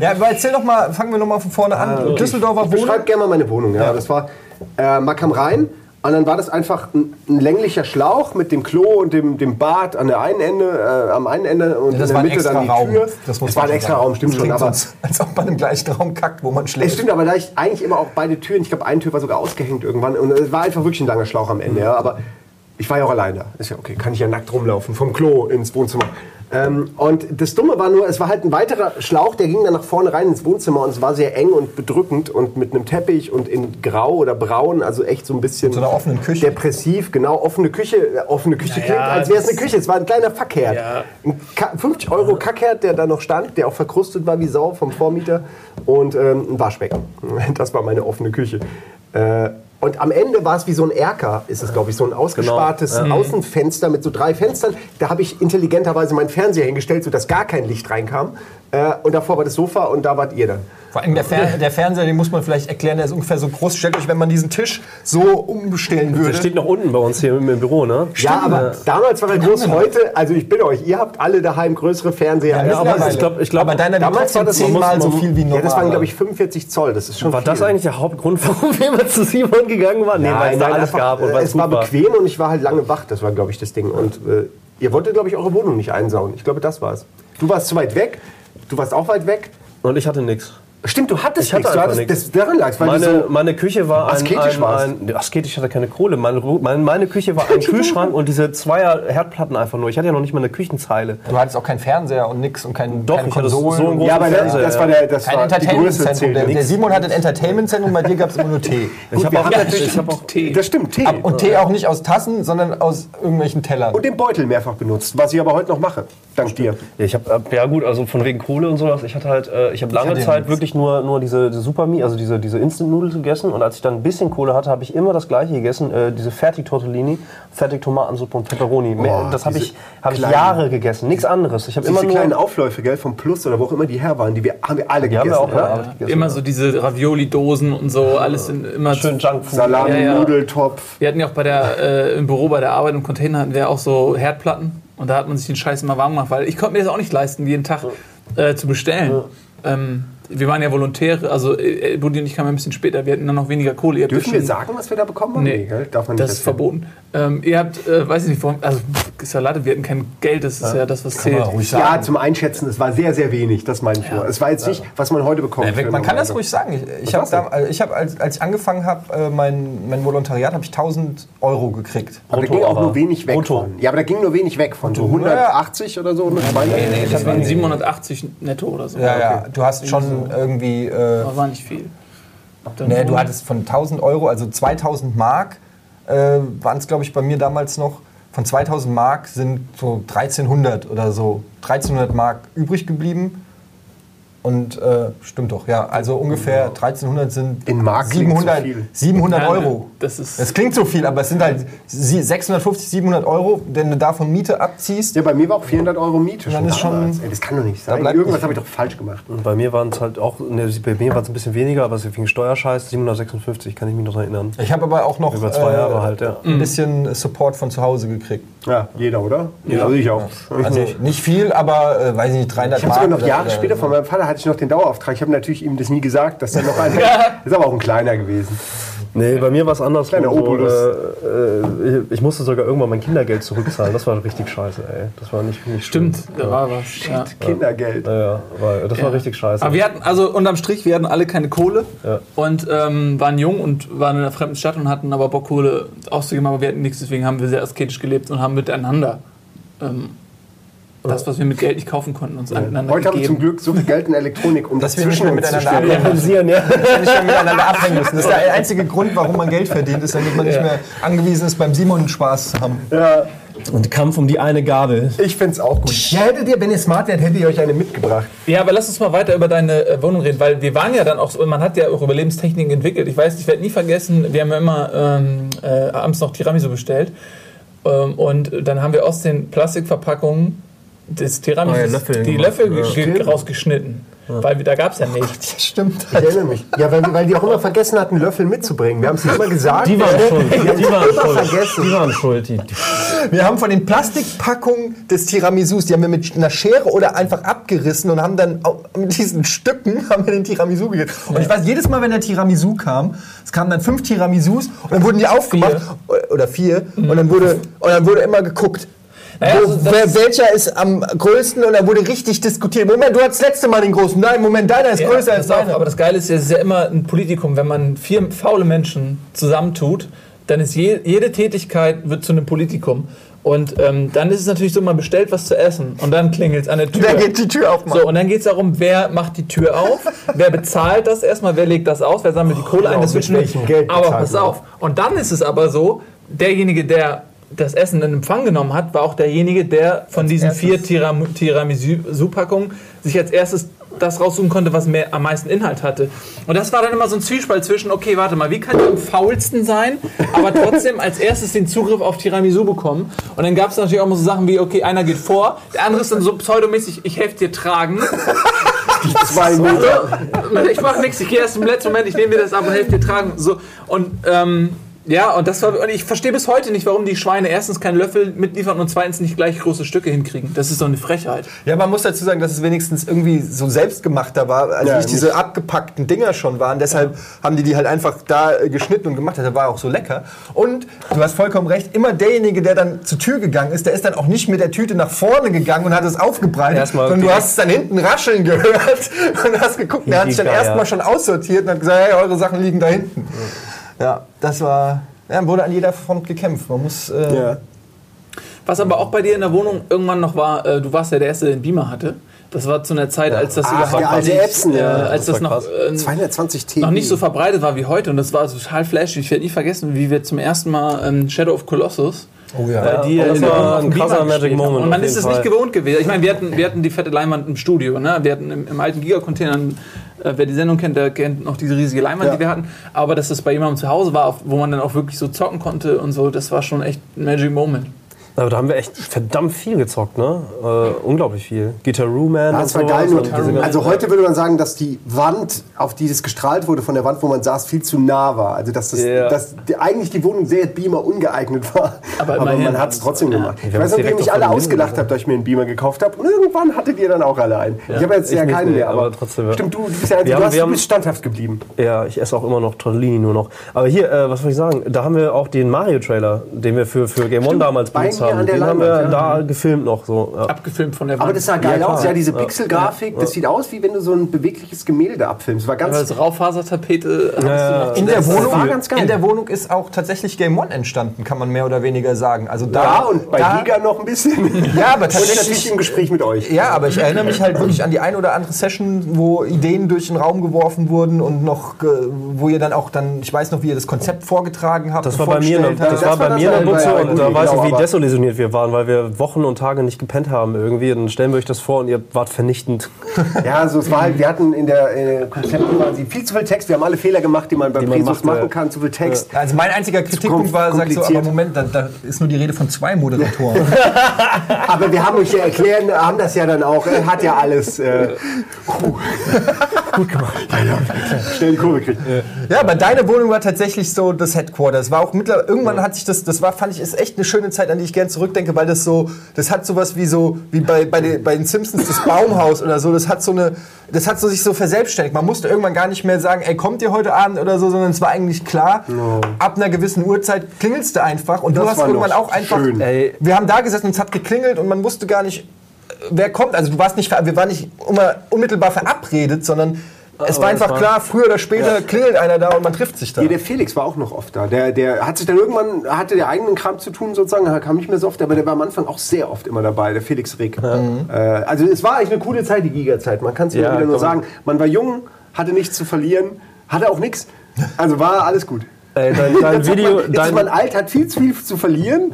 Ja, aber erzähl doch mal, fangen wir noch mal von vorne an. Düsseldorfer Ich Wohnung. beschreib gerne mal meine Wohnung. Ja. Das war äh, Mack am Rhein. Und dann war das einfach ein, ein länglicher Schlauch mit dem Klo und dem, dem Bad an der einen Ende, äh, am einen Ende und Ja, das in war der Mitte dann die Raum. Tür. Das es war ein extra. Raum, stimmt Das schon. Aber sonst, als ob man im gleichen Raum kackt, wo man es schläft. stimmt, aber da ich eigentlich immer auch beide Türen, ich glaube, eine Tür war sogar ausgehängt irgendwann und es war einfach wirklich ein langer Schlauch am Ende. Ja. Aber ich war ja auch alleine. Ist ja okay, kann ich ja nackt rumlaufen, vom Klo ins Wohnzimmer. Ähm, und das Dumme war nur, es war halt ein weiterer Schlauch, der ging dann nach vorne rein ins Wohnzimmer und es war sehr eng und bedrückend und mit einem Teppich und in grau oder braun, also echt so ein bisschen so einer offenen Küche. depressiv, genau, offene Küche, äh, offene Küche klingt, als wäre es eine Küche, es war ein kleiner Fackherd. Ja. Ein Ka 50 Euro Kackherd, der da noch stand, der auch verkrustet war wie Sau vom Vormieter und ähm, ein Waschbecken. Das war meine offene Küche. Äh, und am Ende war es wie so ein Erker, ist es, glaube ich, so ein ausgespartes Außenfenster mit so drei Fenstern. Da habe ich intelligenterweise meinen Fernseher hingestellt, sodass gar kein Licht reinkam. Äh, und davor war das Sofa und da wart ihr dann. Vor allem der, Fer der Fernseher, den muss man vielleicht erklären, der ist ungefähr so groß. Stellt euch, wenn man diesen Tisch so umstellen Der würde. steht noch unten bei uns hier im Büro, ne? ja, aber damals war er groß. Heute, also ich bin euch, ihr habt alle daheim größere Fernseher. als aber ich glaub- ich glaub, aber deiner damals war war das- zehnmal so viel wie normal. ja, das waren, glaube ich, 45 Zoll. Das ist schon War viel. das eigentlich der Hauptgrund, warum wir immer zu Simon gegangen waren? Nee, weil es da alles einfach, gab und äh, es war bequem und ich war halt lange wach. Das war, glaube ich, das Ding. Und äh, ihr wolltet, glaube ich, eure Wohnung nicht einsauen. Ich glaube, das war's. Du warst zu weit weg. Du warst auch weit weg. Und ich hatte nichts. Stimmt, du hattest Ich hatte nichts. Du hattest, nichts. das, daran lag weil Meine, so, meine Küche war ein, Asketisch ein, ein, Asketisch hatte keine Kohle. Meine, meine, meine Küche war ein Kühlschrank und diese Zweier Herdplatten einfach nur. Ich hatte ja noch nicht mal eine Küchenzeile. Du hattest auch keinen Fernseher und nix und kein, Doch, keine ich hatte so Konsolen. einen großen ja, aber der, Fernseher, das ja. war, der, das kein war Entertainment-Zentrum. Der, der Simon hat ein Entertainment-Zentrum, bei dir gab es immer nur Tee. Ich habe auch Ich habe auch Tee. Das stimmt, Tee. Und Tee auch nicht aus Tassen, sondern aus irgendwelchen Tellern. Und den Beutel mehrfach benutzt, was ich aber heute noch mache. Dank dir. Ja, ich habe ja gut, also von wegen Kohle und sowas. Ich hatte halt, äh, ich habe lange Zeit nichts. Wirklich nur nur diese, diese Supermi, also diese diese Instant Nudeln gegessen. Und als ich dann ein bisschen Kohle hatte, habe ich immer das Gleiche gegessen, äh, diese Fertig Tortellini, Fertig Tomatensuppe und Pepperoni. Mehr- das habe ich habe ich Jahre gegessen, nichts anderes. Ich habe immer Diese nur kleinen Aufläufe, gell, vom Plus oder wo auch immer die her waren, die wir, haben wir alle die haben gegessen. wir auch oder? ja, gegessen. Immer so diese Ravioli-Dosen und so, alles in, immer schön Junkfood. Salami, Ja, ja. Nudeltopf. Wir hatten ja auch bei der, äh, im Büro bei der Arbeit im Container hatten wir auch so Herdplatten und da hat man sich den Scheiß immer warm gemacht, weil ich konnte mir das auch nicht leisten, jeden Tag äh, zu bestellen. Ähm, wir waren ja Volontäre, also äh, Buddy und ich kamen ein bisschen später, wir hatten dann noch weniger Kohle. Ihr Dürfen ja wir sagen, was wir da bekommen haben? Nee, gell? darf man nicht das ist verboten. Ähm, ihr habt, äh, weiß ich nicht, warum, also ist ja Latte, wir hatten kein Geld, das ist ja, das, was zählt. man ruhig Ja, sagen. zum Einschätzen, es war sehr, sehr wenig, das meine ich nur. Es war jetzt nicht, was man heute bekommt. für Man kann das ruhig sagen. Ich, ich habe, da, hab, als, als ich angefangen habe, äh, mein, mein Volontariat, habe ich 1000 Euro gekriegt. Aber da Brutto, ging auch aber. nur wenig weg Brutto. von. Ja, aber da ging nur wenig weg von. So 180 oder so, 100 Nee, das waren 780 netto oder so. Ja, ja, du hast schon irgendwie. Äh, Das war nicht viel. Nee, du hattest von 1000 Euro, also 2000 Mark, äh, waren es, glaube ich, bei mir damals noch. Von 2000 Mark sind so 1300 oder so, 1300 Mark übrig geblieben. Und äh, stimmt doch, ja. Also ungefähr 1300 sind In Mark klingt zu 700, viel. 700 Ja, Euro. das ist- das klingt so viel, aber es sind halt sie- 650, 700 Euro, wenn du davon Miete abziehst. Ja, bei mir war auch 400 Euro Miete. dann ist schon-. Ey, das kann doch nicht sein. Irgendwas habe ich doch falsch gemacht. Und bei mir waren es halt auch, ne, bei mir war es ein bisschen weniger, aber es wegen Steuerscheiß 756, kann ich mich noch erinnern. Ich habe aber auch noch Über zwei Jahre halt, ja. ein bisschen Support von zu Hause gekriegt. Ja, jeder, oder? Ja, also ich auch. Also nicht viel, aber äh, weiß ich nicht, 300 Ich habe sogar noch oder- Jahre oder- später von meinem Vater hatte ich noch den Dauerauftrag. Ich habe natürlich ihm das nie gesagt, dass er noch einer. ist aber auch ein kleiner gewesen. Nee, bei mir war es anders. Kleiner So, Obolus. äh, äh, ich, ich musste sogar irgendwann mein Kindergeld zurückzahlen. Das war richtig scheiße, ey. Das war nicht, nicht schön. Stimmt, da war was. Ja. Kindergeld. Ja, ja, war, das war richtig scheiße. Aber wir hatten, also unterm Strich, wir hatten alle keine Kohle Ja. und ähm, waren jung und waren in einer fremden Stadt und hatten aber Bock, Kohle auszugeben, aber wir hatten nichts, deswegen haben wir sehr asketisch gelebt und haben miteinander ähm, das, was wir mit Geld nicht kaufen konnten, uns aneinander Heute haben wir zum gegeben. Glück so viel Geld in Elektronik, um Dass das wir zwischen uns zu stellen. Realisieren, ja. nicht mehr miteinander abhängen müssen. Das ist der einzige Grund, warum man Geld verdient, ist, damit man nicht mehr angewiesen ist, beim Simon Spaß zu haben. Und Kampf um die eine Gabel. Ich finde es auch gut. Ja, hättet ihr, wenn ihr smart wärt, hättet ihr euch eine mitgebracht. Ja, aber lass uns mal weiter über deine äh, Wohnung reden, weil wir waren ja dann auch, so, man hat ja auch Überlebenstechniken entwickelt. Ich weiß, ich werde nie vergessen, wir haben ja immer ähm, äh, abends noch Tiramisu bestellt ähm, und dann haben wir aus den Plastikverpackungen des Tiramisu Oh ja, Löffel die. Löffel Ja. rausgeschnitten, weil wir, da gab es ja nichts. Stimmt. Ich erinnere mich. Ja, weil, weil die auch immer vergessen hatten, Löffel mitzubringen. Wir haben es immer gesagt. Die waren schuld. Die waren immer schuld. vergessen. Die waren schuld. Die, die Wir haben von den Plastikpackungen des Tiramisus, die haben wir mit einer Schere oder einfach abgerissen und haben dann mit diesen Stücken haben wir den Tiramisu gegessen. Und ich weiß, jedes Mal, wenn der Tiramisu kam, es kamen dann fünf Tiramisus und dann wurden die aufgemacht oder vier und dann wurde und dann wurde immer geguckt. Naja, also das- wer, welcher ist am größten und dann wurde richtig diskutiert. Moment, du hattest das letzte Mal den großen. Nein, Moment, deiner ist Ja, größer als auf, deiner. aber das Geile ist, ja, es ist ja immer ein Politikum, wenn man vier faule Menschen zusammentut, dann ist je, jede Tätigkeit wird zu einem Politikum. Und ähm, dann ist es natürlich so, man bestellt was zu essen und dann klingelt es an der Tür. Wer geht die Tür aufmachen? So, und dann geht es darum, wer macht die Tür auf, wer bezahlt das erstmal, wer legt das aus, wer sammelt die Kohle ein, das mit wird schon. Geld Aber pass auf. Und dann ist es aber so, derjenige, der das Essen in Empfang genommen hat, war auch derjenige, der von diesen vier Tiram Tiramisu-Packungen sich als erstes das raussuchen konnte, was mehr, am meisten Inhalt hatte. Und das war dann immer so ein Zwiespalt zwischen, okay, warte mal, wie kann ich am faulsten sein, aber trotzdem als erstes den Zugriff auf Tiramisu bekommen? Und dann gab es natürlich auch mal so Sachen wie, okay, einer geht vor, der andere ist dann so pseudomäßig, ich helfe dir tragen. Zwei Meter. Ich mache nichts, ich gehe erst im letzten Moment, ich nehme dir das ab und helfe dir tragen. So, und ähm, ja, und das war, und ich verstehe bis heute nicht, warum die Schweine erstens keinen Löffel mitliefern und zweitens nicht gleich große Stücke hinkriegen. Das ist doch eine Frechheit. Ja, man muss dazu sagen, dass es wenigstens irgendwie so selbstgemachter war, als Ja, nicht diese abgepackten Dinger schon waren. Deshalb haben die die halt einfach da äh, geschnitten und gemacht. Das war auch so lecker. Und du hast vollkommen recht, immer derjenige, der dann zur Tür gegangen ist, der ist dann auch nicht mit der Tüte nach vorne gegangen und hat es aufgebreitet, Erstmal sondern du hast es dann hinten rascheln gehört und hast geguckt. Der hat sich dann erstmal schon aussortiert und hat gesagt, hey, eure Sachen liegen da hinten. Ja, das war... Ja, wurde an jeder Front gekämpft. Man muss... Äh, Ja. Was aber auch bei dir in der Wohnung irgendwann noch war, äh, du warst ja der Erste, der einen Beamer hatte. Das war zu einer Zeit, als das Ach, überhaupt der alte nicht, Epson, äh, ja. als das, Das noch, äh, 220 T. noch nicht so verbreitet war wie heute. Und das war total flashy. Ich werde nie vergessen, wie wir zum ersten Mal ähm, Shadow of Colossus Oh ja. Bei dir und das war ein krasser Magic. Moment Und man ist es nicht gewohnt gewesen. Ich meine, wir hatten, wir hatten die fette Leinwand im Studio. Ne? Wir hatten im, im alten Giga-Container, äh, wer die Sendung kennt, der kennt noch diese riesige Leinwand, Ja. die wir hatten. Aber dass das bei jemandem zu Hause war, wo man dann auch wirklich so zocken konnte und so, das war schon echt ein Magic Moment. Aber da haben wir echt verdammt viel gezockt, ne? Äh, unglaublich viel. Guitar-Roo Man Ja, und das war geil. und Nur, diese ganzen- also heute würde man sagen, dass die Wand, auf die das gestrahlt wurde von der Wand, wo man saß, viel zu nah war. Also dass, das, Ja. dass die, eigentlich die Wohnung sehr Beamer ungeeignet war. Aber Aber, man hat es trotzdem gemacht. Ich haben weiß noch, wie ihr mich alle ausgelacht habt, dass ich mir einen Beamer gekauft habe. Und irgendwann hattet ihr dann auch alle einen. ich habe jetzt ich ja nicht, keinen nee, mehr, aber, trotzdem, ja. Stimmt, du, du bist ja du, haben- hast, du haben- bist standhaft geblieben. Ja, ich esse auch immer noch Tortellini nur noch. Aber hier, äh, was soll ich sagen? Da haben wir auch den Mario-Trailer, den wir für, für Game One damals benutzt mir haben. an der Den haben wir Leinwand, ja. da gefilmt noch. So. Ja. Abgefilmt von der Wand. Aber das sah geil aus. Ja, diese Ja. Pixelgrafik, das sieht aus, wie wenn du so ein bewegliches Gemälde abfilmst. War ganz. Als Raufasertapete hast Ja, In der, Das Wohnung, war ganz geil. in der Wohnung ist auch tatsächlich Game One entstanden, kann man mehr oder weniger sagen. Also da, ja, und bei da, Giga noch ein bisschen. Ja, aber Und natürlich tatsächlich. im Gespräch mit euch. Ja, aber ich erinnere mich halt wirklich an die ein oder andere Session, wo Ideen durch den Raum geworfen wurden und noch, wo ihr dann auch dann, ich weiß noch, wie ihr das Konzept vorgetragen habt. Das war bei mir, das habt. war bei das mir in war der das Butze und da Rudi, weiß genau, ich, wie aber- desillusioniert wir waren, weil wir Wochen und Tage nicht gepennt haben irgendwie. Und dann stellen wir euch das vor und ihr wart vernichtend. Ja, also es war halt, wir hatten in der äh, viel zu viel Text. Wir haben alle Fehler gemacht, die man beim Presus macht, machen kann. Zu viel Text. Also mein einziger Kritikpunkt war, sagst du, aber kompliziert. Moment, da, da ist nur die Rede von zwei Moderatoren. Aber wir haben euch ja erklärt, haben das ja dann auch. Er hat ja alles äh, gut gemacht. Ja, ja, schnell die Kurve gekriegt. Ja, aber deine Wohnung war tatsächlich so das Headquarters. War auch mittlerweile, irgendwann hat sich das, das war, fand ich, ist echt eine schöne Zeit, an die ich gern zurückdenke, weil das so, das hat sowas wie so, wie bei, bei, den, bei den Simpsons das Baumhaus oder so, das hat so eine, das hat so sich so verselbstständigt. Man musste irgendwann gar nicht mehr sagen, ey, kommt ihr heute Abend oder so, sondern es war eigentlich klar, ab einer gewissen Uhrzeit klingelst du einfach und du Das hast war irgendwann auch einfach, schön. Ey. wir haben da gesessen und es hat geklingelt und man wusste gar nicht, wer kommt. Also du warst nicht, wir waren nicht immer unmittelbar verabredet, sondern Es war einfach klar, früher oder später klingelt einer da und man trifft sich da. Nee, der Felix war auch noch oft da. Der, der hat sich dann irgendwann, hatte der eigenen Kram zu tun sozusagen, er kam nicht mehr so oft, aber der war am Anfang auch sehr oft immer dabei, der Felix Rick. Äh, also es war eigentlich eine coole Zeit, die Giga-Zeit. Man kann es Ja, immer wieder nur sagen. Man war jung, hatte nichts zu verlieren, hatte auch nichts. Also war alles gut. Ey, dein, dein Video, man, jetzt ist man dein, alt, hat viel zu viel zu verlieren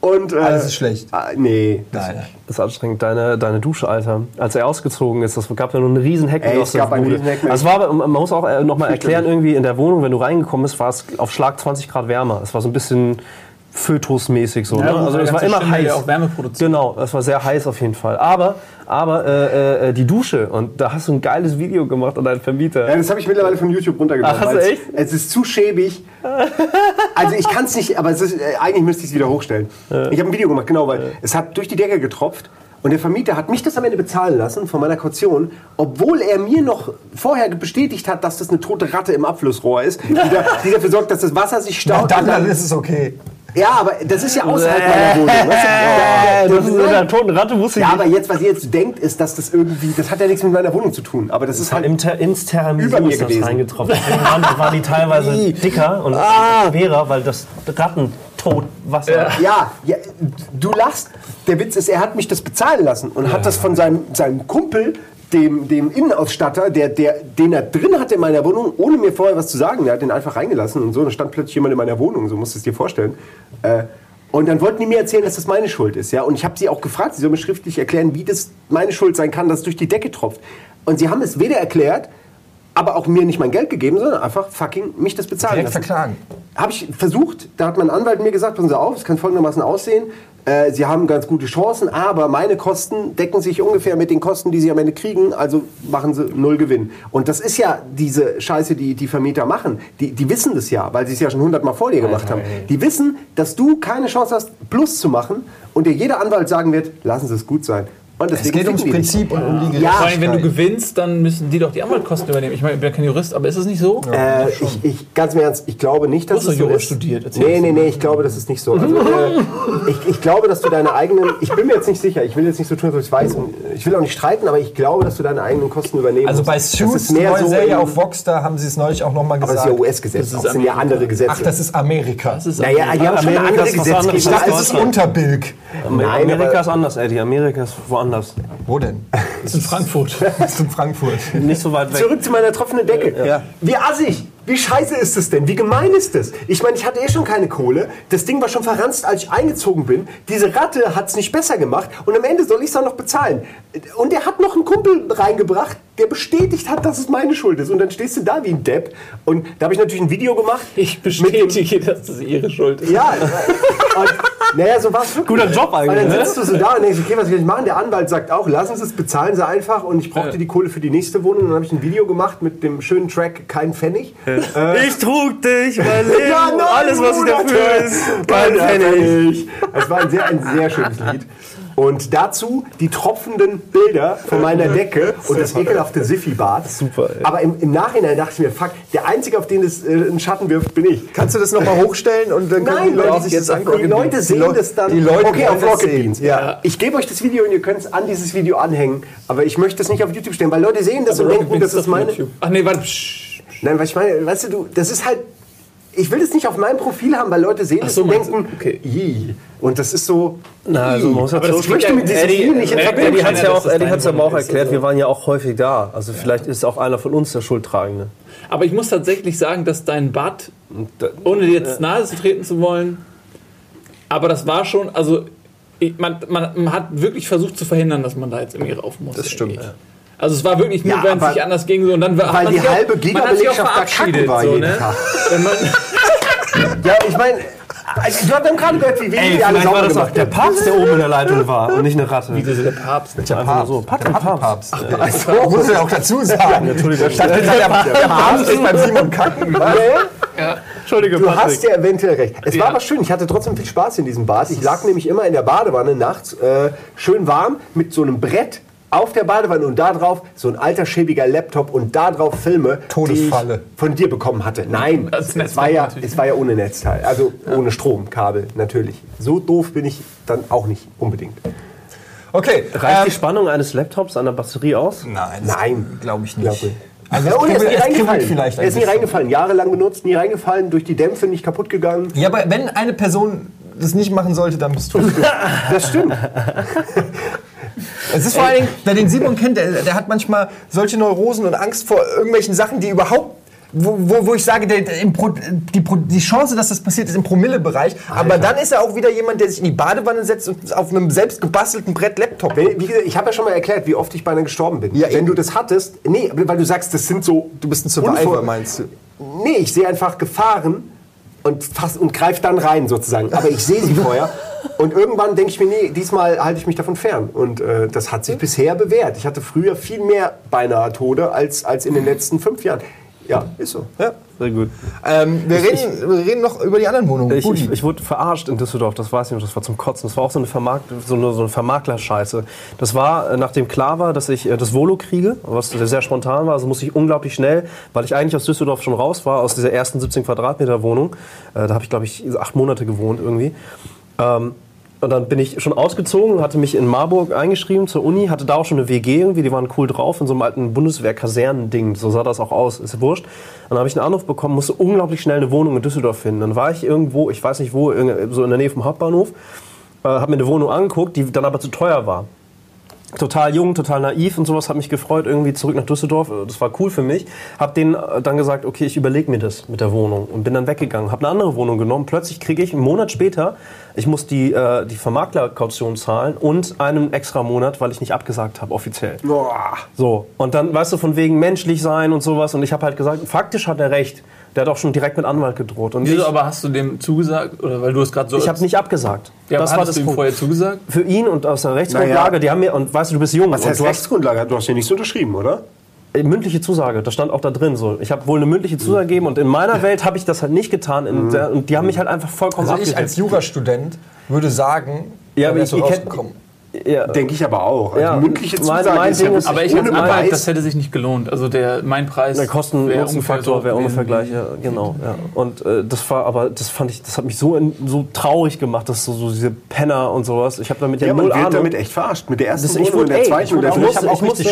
und... Äh, Alles ist schlecht. ah, nee. Nein. das ist anstrengend. Deine, deine Dusche, Alter. Als er ausgezogen ist, das gab ja nur einen riesen Heck Ey, es gab einen riesen Heckmeck. Also war, man muss auch äh, noch mal erklären, irgendwie in der Wohnung, wenn du reingekommen bist, war es auf Schlag 20 Grad wärmer. Es war so ein bisschen Fötusmäßig so. Ja, ne? Also es war immer heiß. ja auch Wärme produziert. Genau, es war sehr heiß auf jeden Fall. Aber, aber äh, äh, die Dusche und da hast du ein geiles Video gemacht an deinen Vermieter. Ja, das habe ich mittlerweile von YouTube runtergeladen. Ach, hast du es- echt? Es ist zu schäbig. Also ich kann es nicht, aber es ist, äh, eigentlich müsste ich es wieder hochstellen. Ich habe ein Video gemacht, genau, weil es hat durch die Decke getropft. Und der Vermieter hat mich das am Ende bezahlen lassen von meiner Kaution, obwohl er mir noch vorher bestätigt hat, dass das eine tote Ratte im Abflussrohr ist, die, da, die dafür sorgt, dass das Wasser sich Na, staut. dann, und dann ist es okay. Ja, aber das ist ja außerhalb meiner Wohnung. Weißt Äh, du? das ist einer toten Ratte wusste ich ja, aber jetzt, was ihr jetzt denkt, ist, dass das irgendwie, das hat ja nichts mit meiner Wohnung zu tun. Aber das ist halt Im Ter ins Tiramisu Über mir das gewesen. reingetroffen. Deswegen waren, waren die teilweise dicker und schwerer, weil das Rattentotwasser. Ja, ja, du lachst. Der Witz ist, er hat mich das bezahlen lassen und hat das von seinem, seinem Kumpel, dem, dem Innenausstatter, der, der, den er drin hatte in meiner Wohnung, ohne mir vorher was zu sagen. Der hat den einfach reingelassen und so. Und dann stand plötzlich jemand in meiner Wohnung, so musst du es dir vorstellen. Äh, und dann wollten die mir erzählen, dass das meine Schuld ist. Ja? Und ich habe sie auch gefragt, sie soll mir schriftlich erklären, wie das meine Schuld sein kann, dass es durch die Decke tropft. Und sie haben es weder erklärt, aber auch mir nicht mein Geld gegeben, sondern einfach fucking mich das bezahlen Direkt lassen. verklagen. Habe ich versucht, da hat mein Anwalt mir gesagt, passen Sie auf, es kann folgendermaßen aussehen. Äh, Sie haben ganz gute Chancen, aber meine Kosten decken sich ungefähr mit den Kosten, die Sie am Ende kriegen, also machen Sie null Gewinn. Und das ist ja diese Scheiße, die die Vermieter machen. Die, die wissen das ja, weil sie es ja schon hundertmal vor dir gemacht haben. Die wissen, dass du keine Chance hast, Plus zu machen und dir jeder Anwalt sagen wird, lassen Sie es gut sein. Und Es geht ums. Prinzip und um die Ja, Vor allem, wenn du Gerechtigkeit. gewinnst, dann müssen die doch die Anwaltkosten übernehmen. Ich meine, ich bin ja kein Jurist, aber ist es nicht so? Äh, ich, ich, ganz im Ernst, ich glaube nicht, dass Du hast es doch so Jura studiert, erzähl Nee, nee, nee, ich glaube, das ist nicht so. Also, äh, ich, ich glaube, dass du deine eigenen, ich bin mir jetzt nicht sicher, ich will jetzt nicht so tun, als ob ich es weiß, und ich will auch nicht streiten, aber ich glaube, dass du deine eigenen Kosten übernehmen Also bei Das Suits, mehr neue so Serie auf Vox, da haben sie es neulich auch nochmal Aber das gesagt. ist ja US-Gesetz, Das ist das sind ja andere Gesetze. Ach, das ist Amerika. Das ist naja, die haben schon Amerika andere ist was anderes ich dachte, als das ist. Unterbilk. Nein, Amerika ist anders, Eddie. Amerika ist woanders. Wo denn? das ist in Frankfurt. Das ist in Frankfurt. Nicht so weit weg. Zurück zu meiner tropfenden Decke. Wie assig, wie scheiße ist es denn? Wie gemein ist das? Ich meine, ich hatte eh schon keine Kohle. Das Ding war schon verranzt, als ich eingezogen bin. Diese Ratte hat es nicht besser gemacht. Und am Ende soll ich es auch noch bezahlen. Und er hat noch einen Kumpel reingebracht, der bestätigt hat, dass es meine Schuld ist. Und dann stehst du da wie ein Depp. Und da habe ich natürlich ein Video gemacht. Ich dem- bestätige, dass das ihre Schuld ist. Ja, und, naja, so war es wirklich. Guter Job eigentlich, Und dann ne? sitzt du so da und denkst, okay, was will ich machen? Der Anwalt sagt auch, lassen Sie es, bezahlen Sie einfach. Und ich brauchte Ja. die Kohle für die nächste Wohnung. Und dann habe ich ein Video gemacht mit dem schönen Track Kein Pfennig. Ich trug dich, mein Leben, Ja, alles was ich dafür ist. Kein. Pfennig. Es war ein sehr, ein sehr schönes Lied. Und dazu die tropfenden Bilder von meiner Decke und das ekelhafte Siffi-Bad. Super, ey. Aber im, im Nachhinein dachte ich mir, fuck, der Einzige, auf den es äh, einen Schatten wirft, bin ich. Kannst du das nochmal hochstellen und dann können Nein, die Leute weil sich jetzt das angucken? Die Leute sehen Leu- das dann. Die Leute okay, auf das Rocket sehen. Beans. Ja. Ich gebe euch das Video und ihr könnt es an dieses Video anhängen. Aber ich möchte es nicht auf YouTube stellen, weil Leute sehen das und Rocket denken, Beans das ist meine. YouTube. Ach nee, warte. Nein, weil ich meine, weißt du, du, das ist halt. Ich will das nicht auf meinem Profil haben, weil Leute sehen das so, und denken, Okay. Und das ist so. Na, also man muss Aber dazu das Ich möchte mit diesem Eddie, Spiel nicht in Eddie, Verbindung Eddie hat es ja auch, Eddie hat's aber auch erklärt, also. wir waren ja auch häufig da. Also vielleicht ist auch einer von uns der Schuldtragende. Aber ich muss tatsächlich sagen, dass dein Bad, ohne dir jetzt nahe zu treten zu wollen, aber das war schon, also ich, man, man, man hat wirklich versucht zu verhindern, dass man da jetzt irgendwie rauf muss. Das stimmt. irgendwie. Also es war wirklich nur, Ja, wenn es nicht anders ging. So, und dann war, hat Weil man die sich auch- halbe Giga-Belegschaft verabschiedet. war So, jeden ne? Tag. Wenn man, Ja, ich meine, also, du hast dann gerade gehört, wie wenig die alle vielleicht war sauber das auch der. Papst, der oben in der Leitung war und nicht eine Ratte. der Papst. Der nur Papst. so. Patrick der Papst. Papst. Also, muss ich auch dazu sagen. Entschuldigung. Der, der, der Papst ist beim Simon Kacken. Entschuldige, Du Patrick. hast ja eventuell recht. Es Ja. war aber schön, ich hatte trotzdem viel Spaß in diesem Bad. Ich lag nämlich immer in der Badewanne nachts, äh, schön warm, mit so einem Brett auf der Badewanne und da drauf so ein alter schäbiger Laptop und da drauf Filme, Todesfalle. die ich von dir bekommen hatte. Nein, Das es Netzteil war, ja, es war ja ohne Netzteil, also ohne Stromkabel natürlich. So doof bin ich dann auch nicht unbedingt. Okay. Reicht die ähm, Spannung eines Laptops an der Batterie aus? Nein, Nein. glaube ich Glaub nicht. ich. Also Ja, und er ist nie es reingefallen. vielleicht er ist nie reingefallen. Jahrelang benutzt, nie reingefallen, durch die Dämpfe nicht kaputt gegangen. Ja, aber wenn eine Person das nicht machen sollte, dann bist du. Das stimmt. Es ist vor allen Dingen, wer den Simon kennt, der, der hat manchmal solche Neurosen und Angst vor irgendwelchen Sachen, die überhaupt. Wo, wo, wo ich sage, der, der, Pro, die, Pro, die Chance, dass das passiert, ist im Promillebereich. Aber dann ist er auch wieder jemand, der sich in die Badewanne setzt und auf einem selbst gebastelten Brett Laptop. Wenn, wie gesagt, ich habe ja schon mal erklärt, wie oft ich beinahe gestorben bin. Ja, Wenn eben. du das hattest, nee, weil du sagst, das sind so. Du bist ein Survivor, meinst du? Nee, ich sehe einfach Gefahren und, fass- und greife dann rein sozusagen. Aber ich sehe sie vorher. Und irgendwann denke ich mir, nee, diesmal halte ich mich davon fern. Und äh, das hat sich bisher bewährt. Ich hatte früher viel mehr beinahe Tode als, als in den letzten fünf Jahren. Ja, ist so. Ja. Sehr gut. Ähm, wir, reden, wir reden noch über die anderen Wohnungen. Ich, ich, ich wurde verarscht in Düsseldorf, das weiß ich noch, das war zum Kotzen. Das war auch so eine, Vermark so eine, so eine Vermakler-Scheiße. Das war, äh, nachdem klar war, dass ich äh, das Volo kriege, was sehr, sehr spontan war, also musste ich unglaublich schnell, weil ich eigentlich aus Düsseldorf schon raus war, aus dieser ersten 17 Quadratmeter Wohnung. Äh, da habe ich, glaube ich, acht Monate gewohnt irgendwie. Ähm, und dann bin ich schon ausgezogen, hatte mich in Marburg eingeschrieben zur Uni, hatte da auch schon eine WG irgendwie, die waren cool drauf, in so einem alten Bundeswehr-Kasernending, so sah das auch aus, ist wurscht. Dann habe ich einen Anruf bekommen, musste unglaublich schnell eine Wohnung in Düsseldorf finden. Dann war ich irgendwo, ich weiß nicht wo, so in der Nähe vom Hauptbahnhof, äh, habe mir eine Wohnung angeguckt, die dann aber zu teuer war total jung, total naiv und sowas, hat mich gefreut, irgendwie zurück nach Düsseldorf. Das war cool für mich. Hab denen äh, dann gesagt, okay, ich überlege mir das mit der Wohnung und bin dann weggegangen. Hab eine andere Wohnung genommen. Plötzlich kriege ich einen Monat später, ich muss die, äh, die Vermaklerkaution zahlen und einen extra Monat, weil ich nicht abgesagt habe offiziell. So, und dann, weißt du, von wegen menschlich sein und sowas. Und ich habe halt gesagt, faktisch hat er recht. Der hat auch schon direkt mit Anwalt gedroht. Und Wieso ich, aber hast du dem zugesagt? Oder weil du es gerade so. ich habe nicht abgesagt. Ja, das war das du ihm Punkt. vorher zugesagt? Für ihn und aus der Rechtsgrundlage, Naja. die haben mir, und weißt du, du bist jung. Was heißt du hast, Rechtsgrundlage? Du hast ja nichts unterschrieben, oder? Äh, Mündliche Zusage, das stand auch da drin so. Ich habe wohl eine mündliche Zusage gegeben und in meiner Welt habe ich das halt nicht getan. In der, und die haben mich halt einfach vollkommen also ich als abgesetzt. Jurastudent würde sagen, Ja, aber ich- du ich kenn- rausgekommen. Ja. Denke ich aber auch. Also Ja, mündliche mein- Zusage mein ist ja ist- Aber ich ohne Beweis. das hätte sich nicht gelohnt. Also der, mein Preis. Der Kosten wäre ungefähr wäre so ungefähr gleich, ja, genau. Ja. Und äh, das war aber, das fand ich, das hat mich so, in, so traurig gemacht, dass so, so diese Penner und sowas. Ich habe damit ja, Ja, man null wird Ahnung. damit echt verarscht. Mit der ersten Das, ich und wurde, der ey, zweiten ich, und der ich, dritten. musste, auch ich, musste,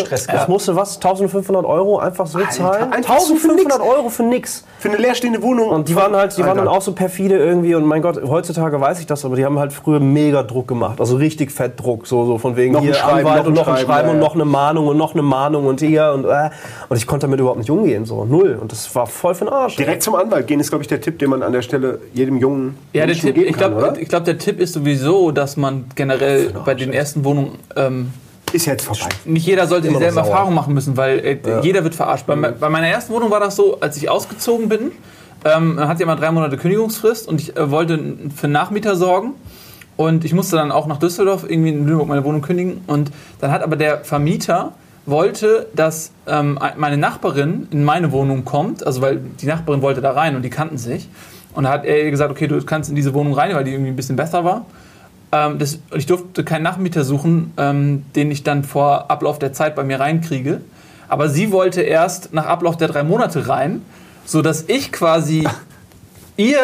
ich musste was, 1500 Euro einfach so zahlen? so für 1500 Euro für nix. Für eine leerstehende Wohnung. Und die waren halt, die waren dann auch so perfide irgendwie und mein Gott, heutzutage weiß ich das, aber die haben halt früher mega Druck gemacht, also richtig fett Druck, so, so von wegen Noch ein hier Schreiben, Anwalt noch und noch ein Schreiben, Schreiben ja, und noch eine Mahnung und noch eine Mahnung und hier und äh. und ich konnte damit überhaupt nicht umgehen, so null und das war voll für den Arsch. Direkt zum Anwalt gehen ist, glaube ich, der Tipp, den man an der Stelle jedem jungen Ja, der Tipp, geben ich kann, glaube, ich glaub, der Tipp ist sowieso, dass man generell bei den ersten Wohnungen ähm, Ist jetzt vorbei. nicht jeder sollte Immer dieselben. Erfahrungen machen müssen, weil äh, jeder wird verarscht. Bei, bei meiner ersten Wohnung war das so, als ich ausgezogen bin, ähm, ich immer drei Monate Kündigungsfrist und ich äh, wollte für einen Nachmieter sorgen. Und ich musste dann auch nach Düsseldorf irgendwie in Lüneburg meine Wohnung kündigen. Und dann hat aber der Vermieter wollte, dass ähm, meine Nachbarin in meine Wohnung kommt, also weil die Nachbarin wollte da rein und die kannten sich. Und da hat er gesagt, okay, du kannst in diese Wohnung rein, weil die irgendwie ein bisschen besser war. Ähm, das, ich durfte keinen Nachmieter suchen, ähm, den ich dann vor Ablauf der Zeit bei mir reinkriege. Aber sie wollte erst nach Ablauf der drei Monate rein, sodass ich quasi ihr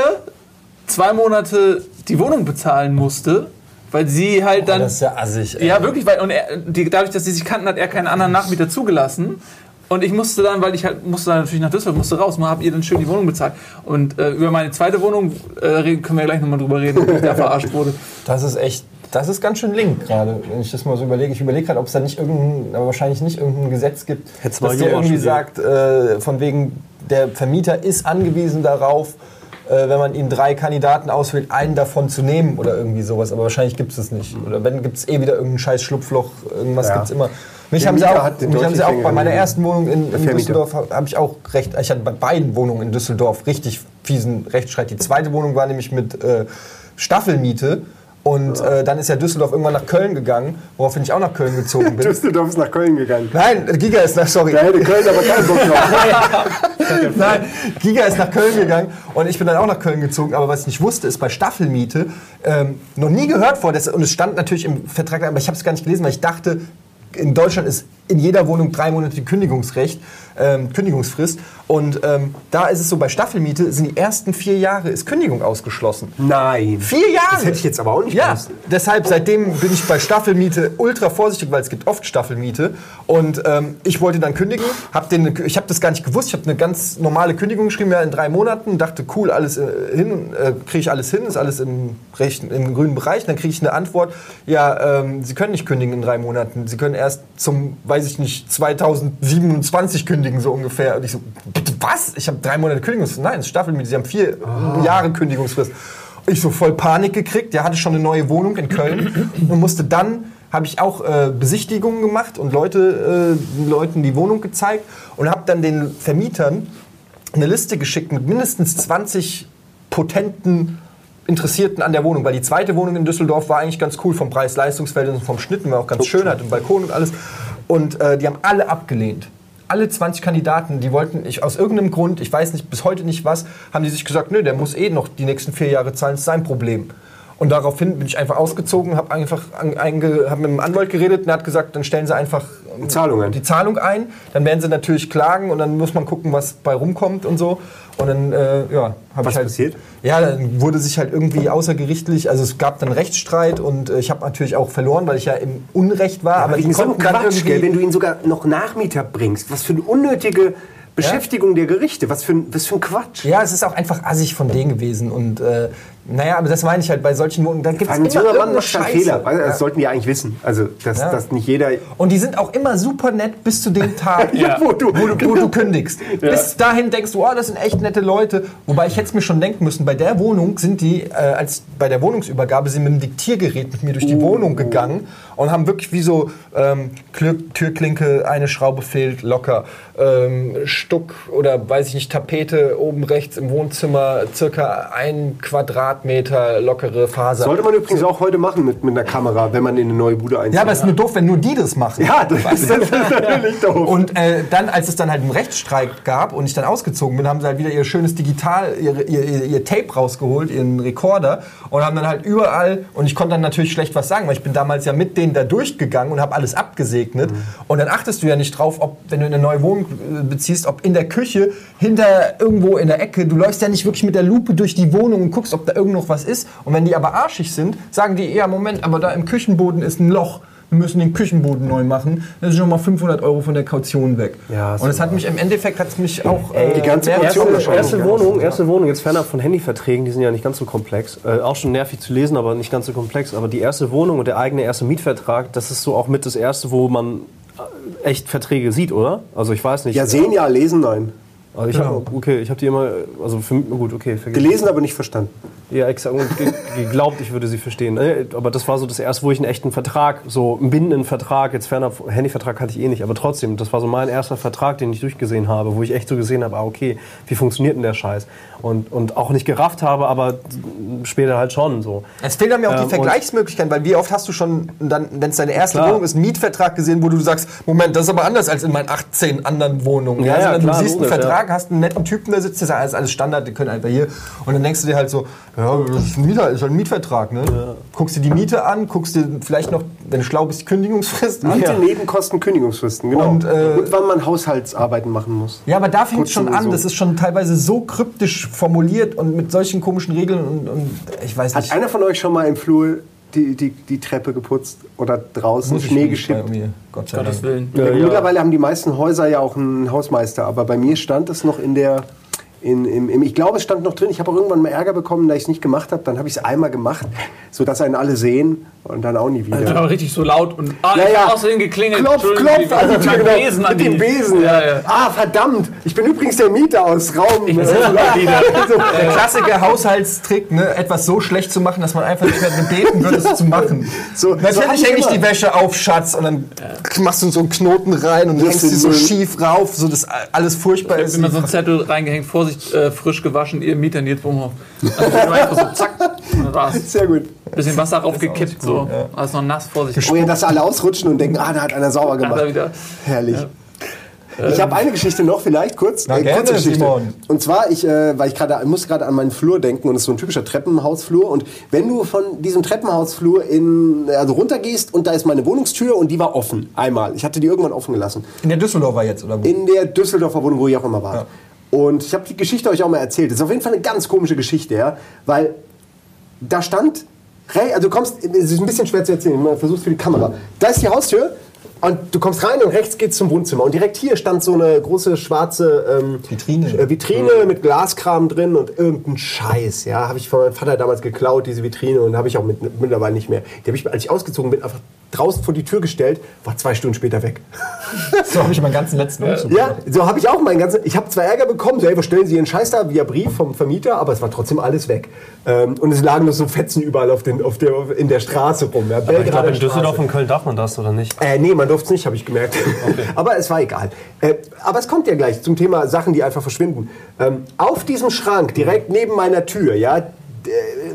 zwei Monate die Wohnung bezahlen musste, weil sie halt dann. das ist ja assig. ey. Ja, wirklich, weil und er, die, dadurch, dass sie sich kannten, hat er keinen anderen Nachmieter zugelassen. Und ich musste dann, weil ich halt musste dann natürlich nach Düsseldorf, musste raus, mal habe ihr dann schön die Wohnung bezahlt. Und äh, über meine zweite Wohnung äh, können wir gleich nochmal drüber reden, ob ich da verarscht wurde. Das ist echt, das ist ganz schön link gerade, wenn ich das mal so überlege. Ich überlege gerade, ob es da nicht irgendein, aber wahrscheinlich nicht irgendein Gesetz gibt, Hättest mal das dir irgendwie sagt, äh, von wegen der Vermieter ist angewiesen darauf, äh, wenn man ihm drei Kandidaten auswählt, einen davon zu nehmen oder irgendwie sowas. Aber wahrscheinlich gibt es das nicht. Oder wenn gibt es eh wieder irgendein scheiß Schlupfloch, irgendwas Ja. gibt es immer. Mich haben sie auch, mich haben sie auch bei meiner ersten Wohnung in, in. Düsseldorf habe ich auch recht. Ich hatte bei beiden Wohnungen in Düsseldorf richtig fiesen Rechtsstreit. Die zweite Wohnung war nämlich mit äh, Staffelmiete. Und äh, dann ist ja Düsseldorf irgendwann nach Köln gegangen, woraufhin ich auch nach Köln gezogen bin. Düsseldorf ist nach Köln gegangen. Nein, Giga ist nach, sorry. Da hätte Köln aber keinen Bock drauf. Nein, Giga ist nach Köln gegangen und ich bin dann auch nach Köln gezogen. Aber was ich nicht wusste, ist bei Staffelmiete, ähm, noch nie gehört vor, das, und es stand natürlich im Vertrag, aber ich habe es gar nicht gelesen, weil ich dachte, in Deutschland ist in jeder Wohnung drei Monate Kündigungsrecht. Ähm, Kündigungsfrist. Und ähm, da ist es so, bei Staffelmiete sind die ersten vier Jahre ist Kündigung ausgeschlossen. Nein. Vier Jahre! Das hätte ich jetzt aber auch nicht Ja, gewusst. deshalb, seitdem bin ich bei Staffelmiete ultra vorsichtig, weil es gibt oft Staffelmiete. Und ähm, ich wollte dann kündigen, hab den, ich habe das gar nicht gewusst, ich habe eine ganz normale Kündigung geschrieben, ja in drei Monaten, dachte, cool, alles äh, hin, äh, kriege ich alles hin, ist alles im, rechten, im grünen Bereich. Dann kriege ich eine Antwort, ja, ähm, Sie können nicht kündigen in drei Monaten, Sie können erst zum, weiß ich nicht, 2027 kündigen, so ungefähr. Und ich so, bitte was? Ich habe drei Monate Kündigungsfrist. Nein, es ist Staffelmiete, Sie haben vier Jahre Kündigungsfrist. Ich so voll Panik gekriegt. Der hatte schon eine neue Wohnung in Köln und musste dann habe ich auch äh, Besichtigungen gemacht und Leute, äh, Leuten die Wohnung gezeigt und habe dann den Vermietern eine Liste geschickt mit mindestens 20 potenten Interessierten an der Wohnung, weil die zweite Wohnung in Düsseldorf war eigentlich ganz cool vom Preis-Leistungsverhältnis und vom Schnitten, war auch ganz schön, hat einen Balkon und alles. Und äh, die haben alle abgelehnt. Alle 20 Kandidaten, die wollten, ich, aus irgendeinem Grund, ich weiß nicht, bis heute nicht was, haben die sich gesagt, nö, der muss eh noch die nächsten vier Jahre zahlen, ist sein Problem. Und daraufhin bin ich einfach ausgezogen, habe einfach an, einge, hab mit dem Anwalt geredet und er hat gesagt, dann stellen Sie einfach Die Zahlung ein. die Zahlung ein. Dann werden Sie natürlich klagen und dann muss man gucken, was bei rumkommt und so. Und dann, äh, ja, habe Was ich halt. passiert? Ja, dann wurde sich halt irgendwie außergerichtlich, also es gab dann Rechtsstreit und äh, ich habe natürlich auch verloren, weil ich ja im Unrecht war. aber die wegen so einem konnten dann Quatsch, irgendwie. gell, wenn du ihn sogar noch Nachmieter bringst. Was für eine unnötige Beschäftigung der Gerichte. Was für ein, was für ein Quatsch. ja, es ist auch einfach assig von denen gewesen und äh, naja, aber das meine ich halt bei solchen Wohnungen, da gibt es immer junger Mann macht Scheiße. Fehler. Das Ja. sollten die eigentlich wissen. Also, dass, Ja. dass nicht jeder. Und die sind auch immer super nett bis zu dem Tag, Ja. wo, du, wo, du, wo du kündigst. Bis dahin denkst du, oh, das sind echt nette Leute. Wobei ich hätte es mir schon denken müssen, bei der Wohnung sind die, äh, als bei der Wohnungsübergabe, sind mit dem Diktiergerät mit mir durch die Wohnung gegangen und haben wirklich wie so ähm, Türklinke, eine Schraube fehlt, locker. Ähm, Stuck oder weiß ich nicht, Tapete oben rechts im Wohnzimmer, circa ein Quadratmeter lockere Faser. Sollte man übrigens auch heute machen mit, mit einer Kamera, wenn man in eine neue Bude einzieht. ja, aber es ist nur doof, wenn nur die das machen. Ja, das, das ist natürlich doof. Und äh, dann, als es dann halt einen Rechtsstreik gab und ich dann ausgezogen bin, haben sie halt wieder ihr schönes Digital, ihr, ihr, ihr, ihr Tape rausgeholt, ihren Rekorder und haben dann halt überall, und ich konnte dann natürlich schlecht was sagen, weil ich bin damals ja mit denen da durchgegangen und habe alles abgesegnet. Und dann achtest du ja nicht drauf, ob, wenn du eine neue Wohnung äh, beziehst, ob in der Küche, hinter irgendwo in der Ecke, du läufst ja nicht wirklich mit der Lupe durch die Wohnung und guckst, ob da irgend noch was ist. Und wenn die aber arschig sind, sagen die, ja, Moment, aber da im Küchenboden ist ein Loch. Wir müssen den Küchenboden neu machen. Das ist schon mal 500 Euro von der Kaution weg. Ja, und es hat mich im Endeffekt hat es mich auch äh, die ganze Kaution Erste, erste ja. Wohnung, erste Wohnung, jetzt fernab von Handyverträgen, die sind ja nicht ganz so komplex. Äh, auch schon nervig zu lesen, aber nicht ganz so komplex. Aber die erste Wohnung und der eigene erste Mietvertrag, das ist so auch mit das erste, wo man äh, echt Verträge sieht, oder? Also ich weiß nicht. Ja, sehen ja, lesen nein. Also ich habe okay, ich habe die immer, also für, gut, okay, vergessen. Gelesen, aber nicht verstanden. Ja, exakt. Und geglaubt, ich würde sie verstehen. Äh, Aber das war so das erste, wo ich einen echten Vertrag, so einen bindenden Vertrag, jetzt ferner Handyvertrag hatte ich eh nicht, aber trotzdem, das war so mein erster Vertrag, den ich durchgesehen habe, wo ich echt so gesehen habe, ah, okay, wie funktioniert denn der Scheiß? Und, und auch nicht gerafft habe, aber später halt schon so. Es fehlen mir auch Ähm, die und- Vergleichsmöglichkeiten, weil wie oft hast du schon, dann, wenn es deine erste Klar. Wohnung ist, einen Mietvertrag gesehen, wo du sagst, Moment, das ist aber anders als in meinen 18 anderen Wohnungen. Ja, ja, sondern klar, du siehst einen Vertrag, hast einen netten Typen da sitzt, das ist alles, alles Standard, die können einfach hier. Und dann denkst du dir halt so, ja, das ist ein, Mieter, ist halt ein Mietvertrag. Ne? Guckst dir die Miete an, guckst dir vielleicht noch, wenn du schlau bist, die Kündigungsfrist an. Miete, Nebenkosten, Kündigungsfristen, genau. Und, Und, äh, wann man Haushaltsarbeiten machen muss. Ja, aber da fängt es schon an. sowieso. Das ist schon teilweise so kryptisch formuliert und mit solchen komischen Regeln und, und ich weiß Hat nicht. einer von euch schon mal im Flur die, die, die Treppe geputzt oder draußen Schnee geschippt? bei mir, Gott sei Gottes Dank. Willen. Ja, Ja, ja. Mittlerweile haben die meisten Häuser ja auch einen Hausmeister, aber bei mir stand es noch in der. In, im, im, ich glaube, es stand noch drin. Ich habe auch irgendwann mal Ärger bekommen, da ich es nicht gemacht habe. Dann habe ich es einmal gemacht, sodass einen alle sehen und dann auch nie wieder. Das war richtig so laut und ah, Ja, ich ja. außerdem geklingelt. Klopf, klopf die mit genau. Besen mit dem Besen. Ja, ja. Ah, verdammt, ich bin übrigens der Mieter aus Raum. Ich bin äh, wieder. Der Klassiker Haushaltstrick, ne, etwas so schlecht zu machen, dass man einfach nicht mehr gebeten wird, es zu machen. So- so Natürlich ich hänge ich die Wäsche auf, Schatz, und dann machst du so einen Knoten rein und hängst sie so schief rauf, so dass alles furchtbar Ich ist. habe immer so einen Zettel reingehängt, Vorsicht, äh, frisch gewaschen, ihr Mieter Nils Bumhoff. Also einfach so zack, und dann war's. Sehr gut. Bisschen Wasser raufgekippt, so. Alles noch nass, Vorsicht. Oh ja, dass alle ausrutschen und denken, ah, da hat einer sauber gemacht. wieder. Herrlich. Ich habe eine Geschichte noch, vielleicht kurz. Na, gerne, kurze Geschichte. Simon. Und zwar, ich, äh, weil ich gerade, muss gerade an meinen Flur denken und es ist so ein typischer Treppenhausflur. Und wenn du von diesem Treppenhausflur in, also runtergehst und da ist meine Wohnungstür und die war offen. Einmal. Ich hatte die irgendwann offen gelassen. In der Düsseldorfer jetzt, oder wo? In der Düsseldorfer Wohnung, wo ich auch immer war. Und ich habe die Geschichte euch auch mal erzählt. Das ist auf jeden Fall eine ganz komische Geschichte, ja. Weil da stand, also du kommst, es ist ein bisschen schwer zu erzählen, man versucht für die Kamera. Da ist die Haustür und du kommst rein und rechts geht's zum Wohnzimmer. Und direkt hier stand so eine große schwarze ähm, Vitrine. äh, Vitrine mit Glaskram drin und irgendein Scheiß. Ja, habe ich von meinem Vater damals geklaut, diese Vitrine, und habe ich auch mit, mittlerweile nicht mehr. Die habe ich, als ich ausgezogen bin, einfach draußen vor die Tür gestellt, war zwei Stunden später weg. So habe ich meinen ganzen letzten Umzug. Ja, so habe ich auch meinen ganzen. Ich habe zwar Ärger bekommen, so, ey, stellen Sie Ihren Scheiß da via Brief vom Vermieter, aber es war trotzdem alles weg. Ähm, und es lagen noch so Fetzen überall auf den, auf der, in der Straße rum. Ja, Ich glaube, in Düsseldorf und Köln darf man das, oder nicht? Äh, nee, man durfte es nicht, habe ich gemerkt. aber es war egal. Äh, aber es kommt ja gleich zum Thema Sachen, die einfach verschwinden. Ähm, auf diesem Schrank, direkt neben meiner Tür, ja, äh,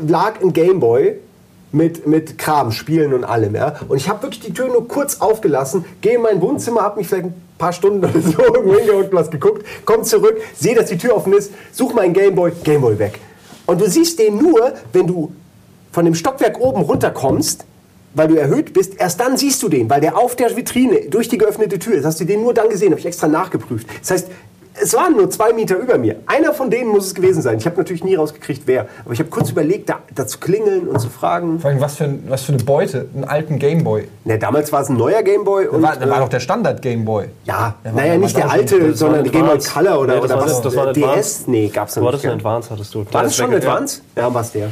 lag ein Gameboy mit, mit Kram, Spielen und allem. Ja? Und ich habe wirklich die Tür nur kurz aufgelassen, gehe in mein Wohnzimmer, habe mich vielleicht ein paar Stunden oder so irgendwo hingehockt, was geguckt, komm zurück, sehe, dass die Tür offen ist, such meinen Gameboy, Gameboy weg. Und du siehst den nur, wenn du von dem Stockwerk oben runterkommst, weil du erhöht bist, erst dann siehst du den, weil der auf der Vitrine durch die geöffnete Tür ist. Hast du den nur dann gesehen, habe ich extra nachgeprüft. Das heißt, es waren nur zwei Meter über mir. Einer von denen muss es gewesen sein. Ich habe natürlich nie rausgekriegt, wer. Aber ich habe kurz überlegt, da, da zu klingeln und zu fragen. Vor allem, was für, ein- was für eine Beute, einen alten Gameboy. Na, damals war es ein neuer Gameboy. Da Und, war, da war äh, doch der Standard-Gameboy. ja, Der war naja, nicht der alte, das war sondern ein der Gameboy. Color oder, Nee, das oder war- was? das war ein DS? Nee, gab's noch Du nicht. hattest einen gell? Advance, hattest du. War das schon Advance? Ja, war's der.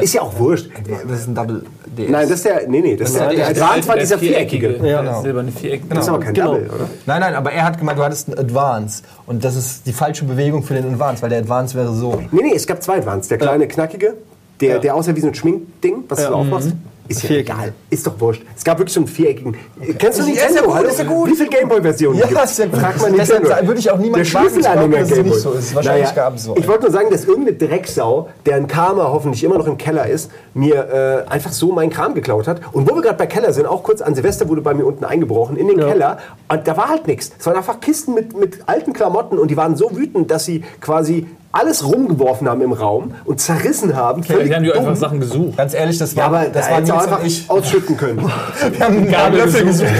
Ist ja auch wurscht. Das ist ein Double DS. Nein, das ist der, nee, nee, das ist der, der Advance war dieser viereckige. Ja, Genau. silberne Viereckige. Das ist aber kein Genau. Double, oder? Nein, nein, aber er hat gemeint, du hattest einen Advance. Und das ist die falsche Bewegung für den Advance, weil der Advance wäre so. Nee, nee, es gab zwei Advance. Der kleine, knackige, der, der aussah wie so ein Schminkding, was du aufmachst. Ist ja egal. Ist doch wurscht. Es gab wirklich so einen viereckigen. Kennst du Ja, Nintendo? ja gut, Hallo? ist ja gut. Wie viele Gameboy-Versionen Ja, gibt's? ist ja. Frag mal Deshalb Nintendo. würde ich auch niemals Der Schlüsselanhänger es Gameboy. nicht so ist. Wahrscheinlich gab's so Ich wollte nur sagen, dass irgendeine Drecksau, deren Karma hoffentlich immer noch im Keller ist, mir äh, einfach so meinen Kram geklaut hat. Und wo wir gerade bei Keller sind, auch kurz an Silvester wurde bei mir unten eingebrochen, in den Keller. Und da war halt nichts. Es waren einfach Kisten mit, mit alten Klamotten und die waren so wütend, dass sie quasi alles rumgeworfen haben im Raum und zerrissen haben. Ja, Völlig die haben die einfach Sachen gesucht. Ganz ehrlich, das Ja, war, aber das da war du Nils einfach ich. ausschütten können. Wir haben einen Gabel Löffel gesucht.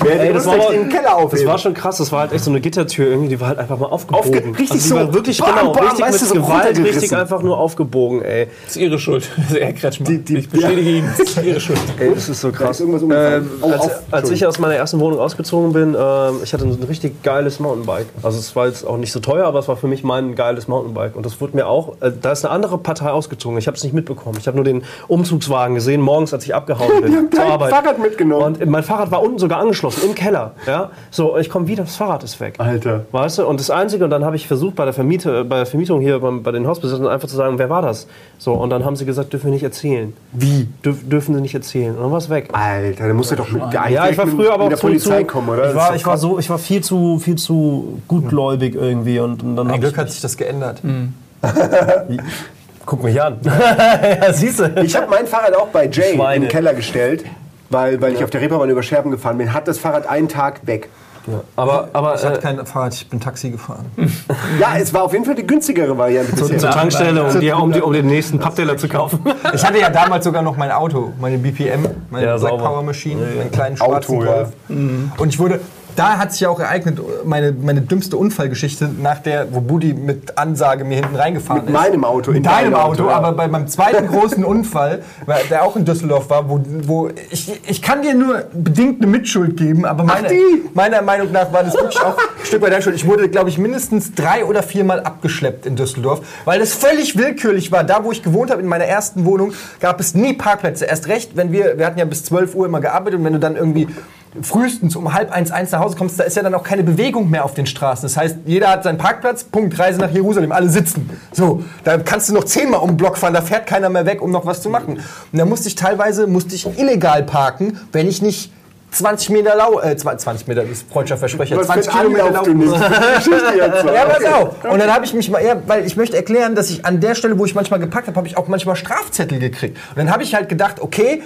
Wer Ey, hätte das, das war den Keller das aufheben? war schon krass. Das war halt echt so eine Gittertür irgendwie, die war halt einfach mal aufgebogen. Aufge- richtig also so. Wirklich, Bam, genau, bam, richtig weißt mit so Gewalt, richtig einfach nur aufgebogen, ey. Das ist ihre Schuld. Das ist Herr Kretschmann. Die- die- ich bestätige ihn. Das ist ihre Schuld. Ey, das ist so krass. ist. Ähm, Oh, als ich aus meiner ersten Wohnung ausgezogen bin, ähm, ich hatte ein richtig geiles Mountainbike. Also es war jetzt auch nicht so teuer, aber es war für mich mein geiles Mountainbike. Und das wurde mir auch, äh, da ist eine andere Partei ausgezogen. Ich habe es nicht mitbekommen. Ich habe nur den Umzugswagen gesehen, morgens, als ich abgehauen bin Die haben zur dein Arbeit. Fahrrad mitgenommen. Und mein Fahrrad war unten sogar angeschlossen, im Keller. Ja? So, ich komme wieder, das Fahrrad ist weg. Alter. Weißt du? Und das Einzige, und dann habe ich versucht, bei der, Vermiete, bei der Vermietung hier beim, bei den Hausbesitzern einfach zu sagen, wer war das? So, und dann haben sie gesagt, dürfen wir nicht erzählen. Wie? Dürf, dürfen sie nicht erzählen. Und dann war es weg. Alter, da musst du doch mit Ja, ich war früher aber mit auch der zu, Polizei zu, kommen, oder? Ich war, ich war so, ich war viel zu, viel zu gutgläubig irgendwie und, und dann Ein Glück hat sich das geändert. guck mich an. ja, siehst du. Ich habe mein Fahrrad auch bei Jay Schweine. in den Keller gestellt, weil, weil ich auf der Reeperbahn über Scherben gefahren bin. Hat das Fahrrad einen Tag weg. Aber, aber Ich hatte äh, kein Fahrrad, ich bin Taxi gefahren. Ja, es war auf jeden Fall die günstigere Variante bisher. zur Tankstelle, um, die, um, die, um den nächsten Pappteller zu kaufen. Ich hatte ja damals sogar noch mein Auto, meine BPM, meine Ja, Black. Power Machine, meinen kleinen schwarzen Auto, ja. Golf. Und ich wurde, da hat sich ja auch ereignet, meine, meine dümmste Unfallgeschichte, nach der, wo Budi mit Ansage mir hinten reingefahren Mit ist. meinem Auto, in Mit deinem deinem Auto, Auto, ja. aber bei meinem zweiten großen Unfall, der auch in Düsseldorf war, wo, wo ich, ich kann dir nur bedingt eine Mitschuld geben, aber meine, meiner Meinung nach war das wirklich auch ein Stück weit deine Schuld. Ich wurde, glaube ich, mindestens drei oder viermal abgeschleppt in Düsseldorf, weil das völlig willkürlich war. Da, wo ich gewohnt habe, in meiner ersten Wohnung, gab es nie Parkplätze. Erst recht, wenn wir, wir hatten ja bis 12 Uhr immer gearbeitet und wenn du dann irgendwie frühestens um halb eins, eins nach Hause kommst, da ist ja dann auch keine Bewegung mehr auf den Straßen. Das heißt, jeder hat seinen Parkplatz, Punkt, Reise nach Jerusalem, alle sitzen. So, da kannst du noch zehnmal um den Block fahren, da fährt keiner mehr weg, um noch was zu machen. Und da musste ich teilweise, musste ich illegal parken, wenn ich nicht 20 Meter lau, äh, 20 Meter, das ist freudscher Versprecher, Was für 20 ein Kilometer Anlauf lau du nimmst. Die Geschichte jetzt so. ja, pass auf. Und dann habe ich mich mal, ja, weil ich möchte erklären, dass ich an der Stelle, wo ich manchmal gepackt habe, habe ich auch manchmal Strafzettel gekriegt. Und dann habe ich halt gedacht, okay,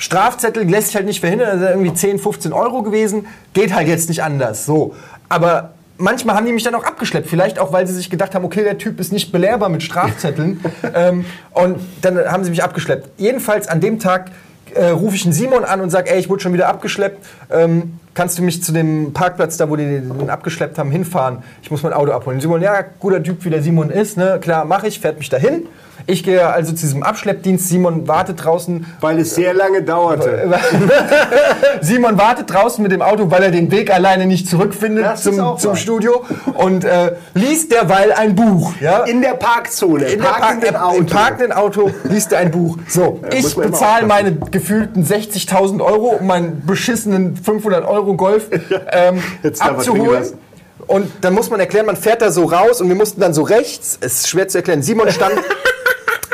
Strafzettel lässt sich halt nicht verhindern, das ist irgendwie 10, 15 Euro gewesen, geht halt jetzt nicht anders. So. Aber manchmal haben die mich dann auch abgeschleppt. Vielleicht auch, weil sie sich gedacht haben, okay, der Typ ist nicht belehrbar mit Strafzetteln. ähm, und dann haben sie mich abgeschleppt. Jedenfalls an dem Tag äh, rufe ich einen Simon an und sage, ey, ich wurde schon wieder abgeschleppt. Ähm, kannst du mich zu dem Parkplatz, da wo die den abgeschleppt haben, hinfahren? Ich muss mein Auto abholen. Simon, ja, guter Typ, wie der Simon ist, ne? klar, mache ich, fährt mich dahin. Ich gehe also zu diesem Abschleppdienst. Simon wartet draußen. Weil es sehr lange dauerte. Simon wartet draußen mit dem Auto, weil er den Weg alleine nicht zurückfindet Das zum, zum. Studio und äh, liest derweil ein Buch. Ja? In der Parkzone. In der parkenden Park Im parkenden Auto liest er ein Buch. So, ich man immer bezahle meine gefühlten 60.000 Euro, um meinen beschissenen 500 Euro Golf ähm, abzuholen. Und dann muss man erklären, man fährt da so raus und wir mussten dann so rechts, es ist schwer zu erklären, Simon stand,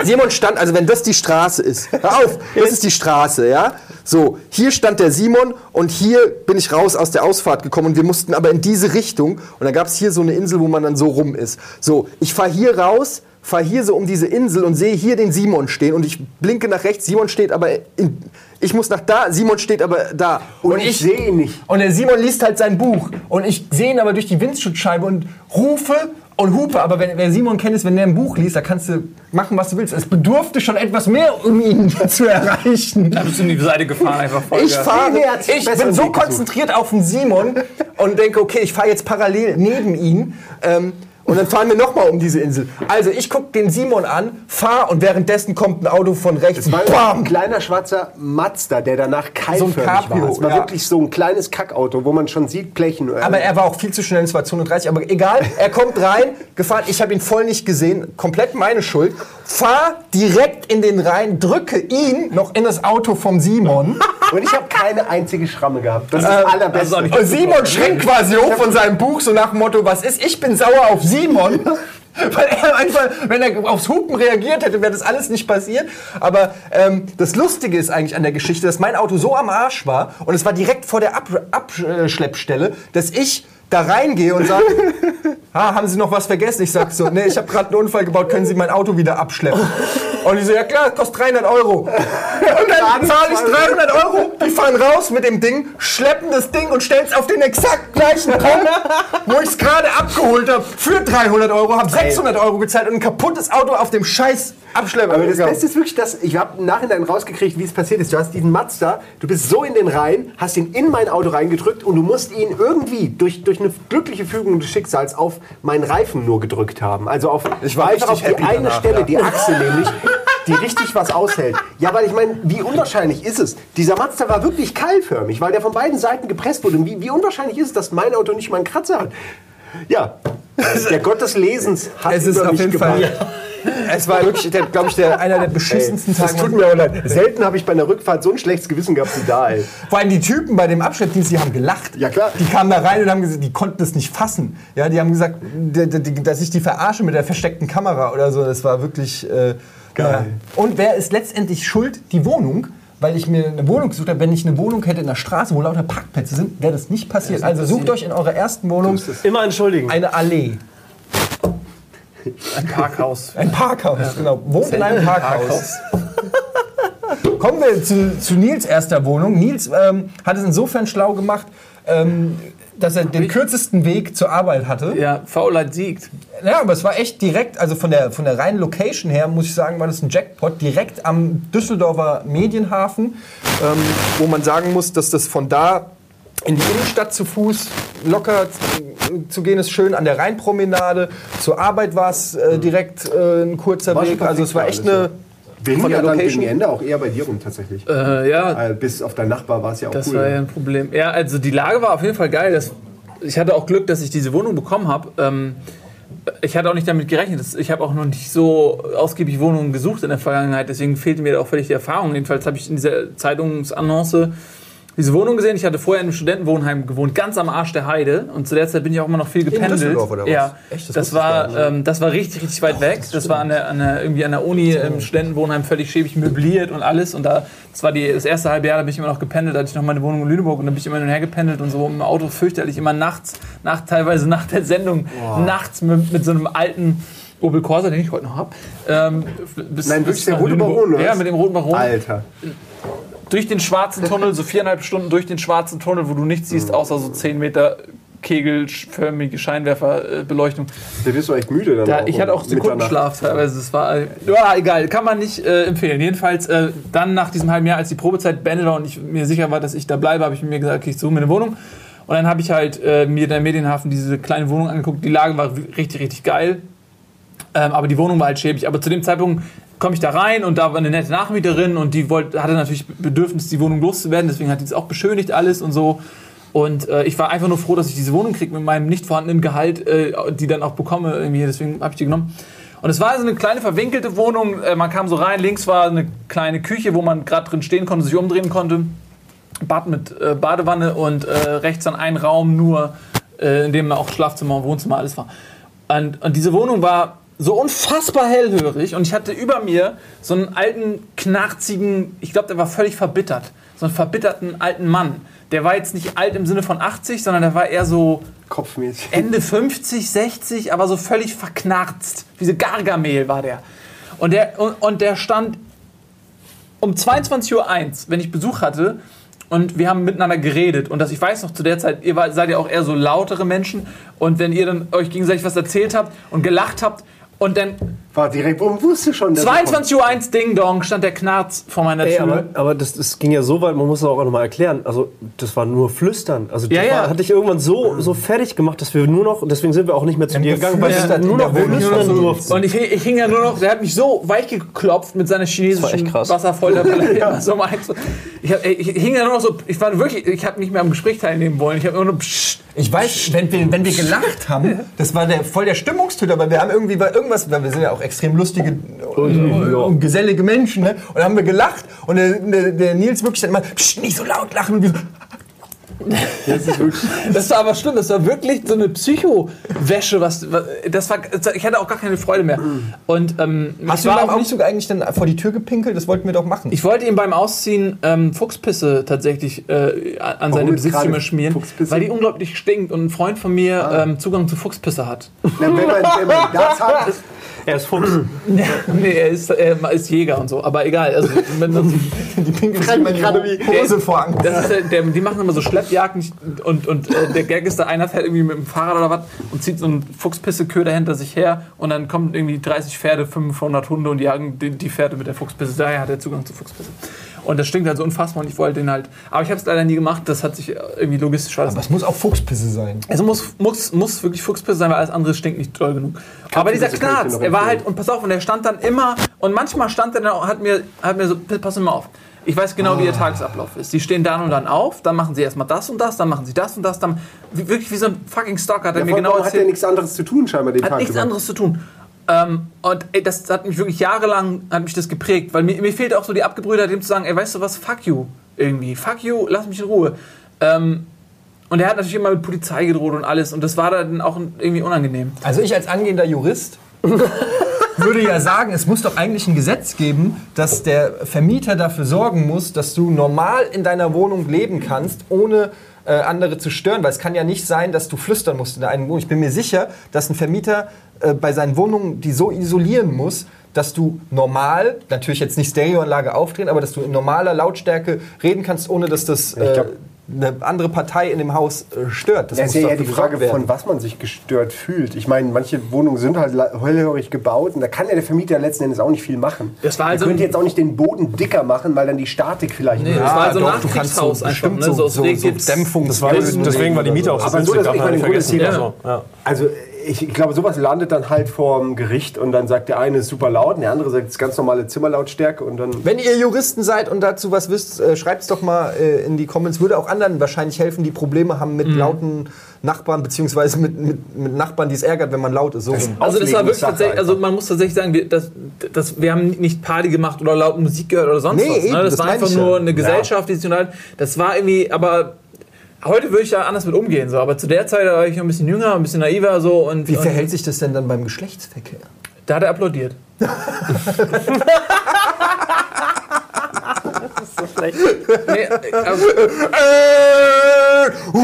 Simon stand, also wenn das die Straße ist, hör auf, das ist die Straße, ja? So, hier stand der Simon und hier bin ich raus aus der Ausfahrt gekommen und wir mussten aber in diese Richtung und dann gab es hier so eine Insel, wo man dann so rum ist. So, ich fahre hier raus, fahre hier so um diese Insel und sehe hier den Simon stehen und ich blinke nach rechts, Simon steht aber in, ich muss nach da, Simon steht aber da. Und ich sehe ihn nicht. Und der Simon liest halt sein Buch. Und ich sehe ihn aber durch die Windschutzscheibe und rufe und hupe. Aber wenn, wer Simon kennt, ist, wenn der ein Buch liest, da kannst du machen, was du willst. Es bedurfte schon etwas mehr, um ihn zu erreichen. Da bist du in die Seite gefahren, einfach voll. Ich fahre, ich bin so konzentriert auf den Simon und denke, okay, ich fahre jetzt parallel neben ihn. Ähm, und dann fahren wir nochmal um diese Insel. Also ich gucke den Simon an, fahre und währenddessen kommt ein Auto von rechts. Es war ein kleiner schwarzer Mazda, der danach keilförmig Cabrio, war. Es war ja. wirklich so ein kleines Kackauto, wo man schon sieht, Blechen. äh, Aber er war auch viel zu schnell, es war 230, aber egal, er kommt rein, gefahren, ich habe ihn voll nicht gesehen, komplett meine Schuld, fahr direkt in den Rhein, drücke ihn noch in das Auto vom Simon. und ich habe keine einzige Schramme gehabt. Das ist Äh, das Allerbeste. Und Simon schreckt quasi hoch von seinem Buch, so nach dem Motto, was ist, ich bin sauer auf Simon. Weil er einfach, wenn er aufs Hupen reagiert hätte, wäre das alles nicht passiert. Aber ähm, das Lustige ist eigentlich an der Geschichte, dass mein Auto so am Arsch war und es war direkt vor der Ab Abschleppstelle, dass ich da reingehe und sage, ah, haben Sie noch was vergessen? Ich sag so, nee, ich habe gerade einen Unfall gebaut, können Sie mein Auto wieder abschleppen? Und die so, ja klar, kostet 300 Euro. Und dann zahle ich 300 Euro, die fahren raus mit dem Ding, schleppen das Ding und stellen es auf den exakt gleichen Punkt, wo ich es gerade abgeholt habe, für 300 Euro, habe 600 Euro gezahlt und ein kaputtes Auto auf dem scheiß Abschlepper. Aber das. Beste ist wirklich, dass ich habe im Nachhinein rausgekriegt, wie es passiert ist. Du hast diesen Mazda, du bist so in den Rhein, hast ihn in mein Auto reingedrückt und du musst ihn irgendwie durch, durch eine glückliche Fügung des Schicksals auf meinen Reifen nur gedrückt haben. Also auf, Ich war einfach auf die eine danach, Stelle, ja. die Achse nämlich, die richtig was aushält. Ja, weil ich meine, wie unwahrscheinlich ist es? Dieser Mazda war wirklich keilförmig, weil der von beiden Seiten gepresst wurde. Und wie, wie unwahrscheinlich ist es, dass mein Auto nicht mal einen Kratzer hat? Ja, der Gott des Lesens hat es ist über auf mich jeden gewacht. Fall. Es war wirklich, glaube ich, der, einer der beschissensten Das Tage. tut mir auch leid. Selten habe ich bei einer Rückfahrt so ein schlechtes Gewissen gehabt wie da, ey. Vor allem die Typen bei dem Abschleppdienst, die haben gelacht. Ja, klar. Die kamen da rein und haben gesagt, die konnten das nicht fassen. Ja, die haben gesagt, dass ich die verarsche mit der versteckten Kamera oder so. Das war wirklich äh, Geil. ja. Und wer ist letztendlich schuld? Die Wohnung. Weil ich mir eine Wohnung gesucht habe. Wenn ich eine Wohnung hätte in der Straße, wo lauter Parkplätze sind, wäre das nicht passiert. also sucht euch in eurer ersten Wohnung Immer entschuldigen. eine Allee. Ein Parkhaus. Ein Parkhaus, genau. Wohnt in einem Parkhaus. Kommen wir zu, zu Nils erster Wohnung. Nils ähm, hat es insofern schlau gemacht, ähm, dass er den kürzesten Weg zur Arbeit hatte. Ja, Faulheit siegt. Ja, aber es war echt direkt, also von der, von der reinen Location her, muss ich sagen, war das ein Jackpot. Direkt am Düsseldorfer Medienhafen, ähm, wo man sagen muss, dass das von da in die Innenstadt zu Fuß locker zu- gehen ist, schön an der Rheinpromenade. Zur Arbeit war es äh, direkt äh, ein kurzer War Weg. Also es war echt eine... Hingen ja der dann Location? gegen Ende auch eher bei dir rum tatsächlich. Äh, ja, Bis auf deinen Nachbar war es ja auch das cool. war ja ein Problem. Ja, also die Lage war auf jeden Fall geil. Das, ich hatte auch Glück, dass ich diese Wohnung bekommen habe. Ähm, ich hatte auch nicht damit gerechnet. Ich habe auch noch nicht so ausgiebig Wohnungen gesucht in der Vergangenheit. Deswegen fehlte mir auch völlig die Erfahrung. Jedenfalls habe ich in dieser Zeitungsannonce diese Wohnung gesehen. Ich hatte vorher in einem Studentenwohnheim gewohnt, ganz am Arsch der Heide. Und zu der Zeit bin ich auch immer noch viel gependelt. Düsseldorf oder was? Ja, Echt? Das das, war, ähm, das war richtig, richtig weit weg. Das, war an der, an der, irgendwie an der Uni im Studentenwohnheim völlig schäbig möbliert und alles. Und da, das war die, das erste halbe Jahr, da bin ich immer noch gependelt. Da hatte ich noch meine Wohnung in Lüneburg und dann bin ich immer hin und her gependelt und so im Auto fürchterlich immer nachts, nach, teilweise nach der Sendung, nachts mit, mit so einem alten Opel Corsa, den ich heute noch habe. Ähm, bis- Nein, bis der rote. Baron, oder Ja, mit dem roten Baron. Alter. Durch den schwarzen Tunnel, so viereinhalb Stunden durch den schwarzen Tunnel, wo du nichts siehst, außer so 10 Meter kegelförmige Scheinwerferbeleuchtung. Da wirst du echt müde dann Da, auch ich hatte auch. Sekundenschlaf teilweise. Es war, ja, egal, kann man nicht äh, empfehlen. Jedenfalls äh, dann nach diesem halben Jahr, als die Probezeit beendet war und ich mir sicher war, dass ich da bleibe, habe ich mir gesagt, okay, ich suche mir eine Wohnung. Und dann habe ich halt äh, mir in der Medienhafen diese kleine Wohnung angeguckt. Die Lage war richtig, richtig geil. Ähm, aber die Wohnung war halt schäbig. Aber zu dem Zeitpunkt komme ich da rein und da war eine nette Nachmieterin und die wollte, hatte natürlich Bedürfnis, die Wohnung loszuwerden. Deswegen hat die es auch beschönigt alles und so. Und äh, ich war einfach nur froh, dass ich diese Wohnung kriege mit meinem nicht vorhandenen Gehalt, äh, die dann auch bekomme. Irgendwie. Deswegen habe ich die genommen. Und es war also eine kleine verwinkelte Wohnung. Äh, man kam so rein, links war eine kleine Küche, wo man gerade drin stehen konnte, sich umdrehen konnte. Bad mit äh, Badewanne und äh, rechts dann ein Raum nur, äh, in dem auch Schlafzimmer und Wohnzimmer alles war. Und, und diese Wohnung war so unfassbar hellhörig und ich hatte über mir so einen alten, knarzigen, ich glaube, der war völlig verbittert, so einen verbitterten alten Mann. Der war jetzt nicht alt im Sinne von 80, sondern der war eher so Kopfmäßig. Ende 50, 60, aber so völlig verknarzt. Wie so Gargamel war der. Und der, und, und der stand um 22.01 Uhr, wenn ich Besuch hatte, und wir haben miteinander geredet. Und das, ich weiß noch, zu der Zeit, ihr seid ja auch eher so lautere Menschen. Und wenn ihr dann euch gegenseitig was erzählt habt und gelacht habt, und dann War direkt und wusste schon, dass 22.01 Uhr Ding Dong stand der Knarz vor meiner Ey, Tür. aber, aber das, das ging ja so weit, man muss das auch nochmal erklären. Also, das war nur Flüstern. Also, das Ja, ja. War, hat dich irgendwann so, so fertig gemacht, dass wir nur noch, und deswegen sind wir auch nicht mehr zu dir gegangen, weil wir nur noch flüstern Nur noch so- durften. Und ich, ich hing ja nur noch, der hat mich so weich geklopft mit seiner war echt chinesischen krass. Wasserfolter. weil er immer so. Ich, hab, ey, ich hing ja nur noch so, ich war wirklich, ich habe nicht mehr am Gespräch teilnehmen wollen. Ich habe immer nur pssst. Ich weiß, wenn wir, wenn wir gelacht haben, das war der, voll der Stimmungstöter, weil wir haben irgendwie bei irgendwas, weil wir sind ja auch extrem lustige und, und gesellige Menschen, ne? Und dann haben wir gelacht und der, der, der Nils wirklich dann immer, Psst, nicht so laut lachen. Und wir so, Das war aber schlimm, das war wirklich so eine Psycho-Wäsche. Was, das war, ich hatte auch gar keine Freude mehr. Und ähm, Hast du auch nicht sogar eigentlich dann vor die Tür gepinkelt? Das wollten wir doch machen. Ich wollte ihm beim Ausziehen ähm, Fuchspisse tatsächlich äh, an seine jetzt Besitztümer schmieren, Fuchspisse? weil die unglaublich stinkt und ein Freund von mir ähm, Zugang zu Fuchspisse hat. Na, wenn, man, wenn man das hat, Er ist Fuchs. nee, er ist, er ist Jäger und so, aber egal. Also, wenn das, die pinkelt sich immer in die gerade wie- Hose vor Angst. das ist, der, der, die machen immer so Schleppjagden und, und äh, der Gag ist da, einer fährt irgendwie mit dem Fahrrad oder was und zieht so einen Fuchspisseköder hinter sich her und dann kommen irgendwie 30 Pferde, 500 Hunde und jagen die, die Pferde mit der Fuchspisse. Daher hat er Zugang zu Fuchspisse. Und das stinkt halt so unfassbar und ich wollte den halt. Aber ich habe es leider nie gemacht, das hat sich irgendwie logistisch alles Aber es muss auch Fuchspisse sein. Also muss, muss, muss wirklich Fuchspisse sein, weil alles andere stinkt nicht doll genug. Aber dieser kann ich dir Knarz, er war halt, und pass auf, und der stand dann immer, und manchmal stand er dann auch, hat mir, hat mir so, pass mal auf. Ich weiß genau, wie Ah. ihr Tagesablauf ist. Sie stehen dann und dann auf, dann machen sie erstmal das und das, dann machen sie das und das, dann wie, wirklich wie so ein fucking Stalker hat er ja, mir vor genau allem hat er erzählt. nichts anderes zu tun, scheinbar den Hat Tag nichts über. anderes zu tun. Ähm, und ey, das hat mich wirklich jahrelang hat mich das geprägt, weil mir, mir fehlt auch so die Abgebrühtheit, dem zu sagen, ey, weißt du was, fuck you irgendwie, fuck you, lass mich in Ruhe. Ähm, und er hat natürlich immer mit Polizei gedroht und alles und das war dann auch irgendwie unangenehm. Also ich als angehender Jurist würde ja sagen, es muss doch eigentlich ein Gesetz geben, dass der Vermieter dafür sorgen muss, dass du normal in deiner Wohnung leben kannst, ohne äh, andere zu stören. Weil es kann ja nicht sein, dass du flüstern musst in der einen Wohnung. Ich bin mir sicher, dass ein Vermieter äh, bei seinen Wohnungen die so isolieren muss, dass du normal, natürlich jetzt nicht Stereoanlage aufdrehen, aber dass du in normaler Lautstärke reden kannst, ohne dass das äh, glaub- eine andere Partei in dem Haus äh, stört. Das ist ja doch eher die Frage, werden. von was man sich gestört fühlt. Ich meine, manche Wohnungen sind halt hellhörig gebaut und da kann ja der Vermieter letzten Endes auch nicht viel machen. Das war er also- könnte jetzt auch nicht den Boden dicker machen, weil dann die Statik vielleicht Nee, das war also doch, ein du kannst Nachkriegshaus so einfach, bestimmt ne? So so, so, so Rehgips. Dämpfungs Das war, deswegen war die Miete auch so Aber so, günstig, das ist darf man mein nicht vergessen. Grundthema. Also, ja. Also ich, ich glaube, sowas landet dann halt vorm Gericht und dann sagt der eine ist super laut und der andere sagt es ist ganz normale Zimmerlautstärke und dann Wenn ihr Juristen seid und dazu was wisst, äh, schreibt es doch mal äh, in die Comments. Würde auch anderen wahrscheinlich helfen, die Probleme haben mit lauten Nachbarn, beziehungsweise mit, mit, mit Nachbarn, die es ärgert, wenn man laut ist. So rum. Also das war wirklich tatsächlich, also man muss tatsächlich sagen, wir, das, das, wir haben nicht Party gemacht oder laut Musik gehört oder sonst Nee, was. eben, Ne? Das, das war einfach ja. nur eine Gesellschaft, die sich unterhalten. Das war irgendwie, aber heute würde ich da anders mit umgehen. So. Aber zu der Zeit da war ich noch ein bisschen jünger, ein bisschen naiver so und, Wie und verhält sich das denn dann beim Geschlechtsverkehr? da hat er applaudiert. Nee, also,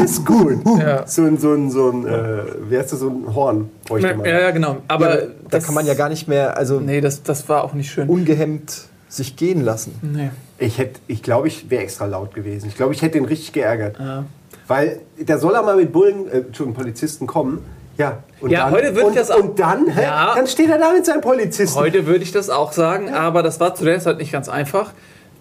ist gut. Ja. So ein, so ein, so ein, äh, wie heißt das, so ein Horn bräuchte man. ja, ja, genau. Aber da das, kann man ja gar nicht mehr, also Nee, das, das war auch nicht schön. ungehemmt sich gehen lassen. Nee. Ich hätte, ich glaube, ich wäre extra laut gewesen. Ich glaube, ich hätte ihn richtig geärgert. Ja. Weil der soll er mal mit Bullen, äh, Entschuldigung, Polizisten kommen. Ja, und Ja, dann, heute würde ich das auch- Und dann? Ja. dann steht er da mit seinem Polizisten. Heute würde ich das auch sagen, aber das war zu der Zeit nicht ganz einfach.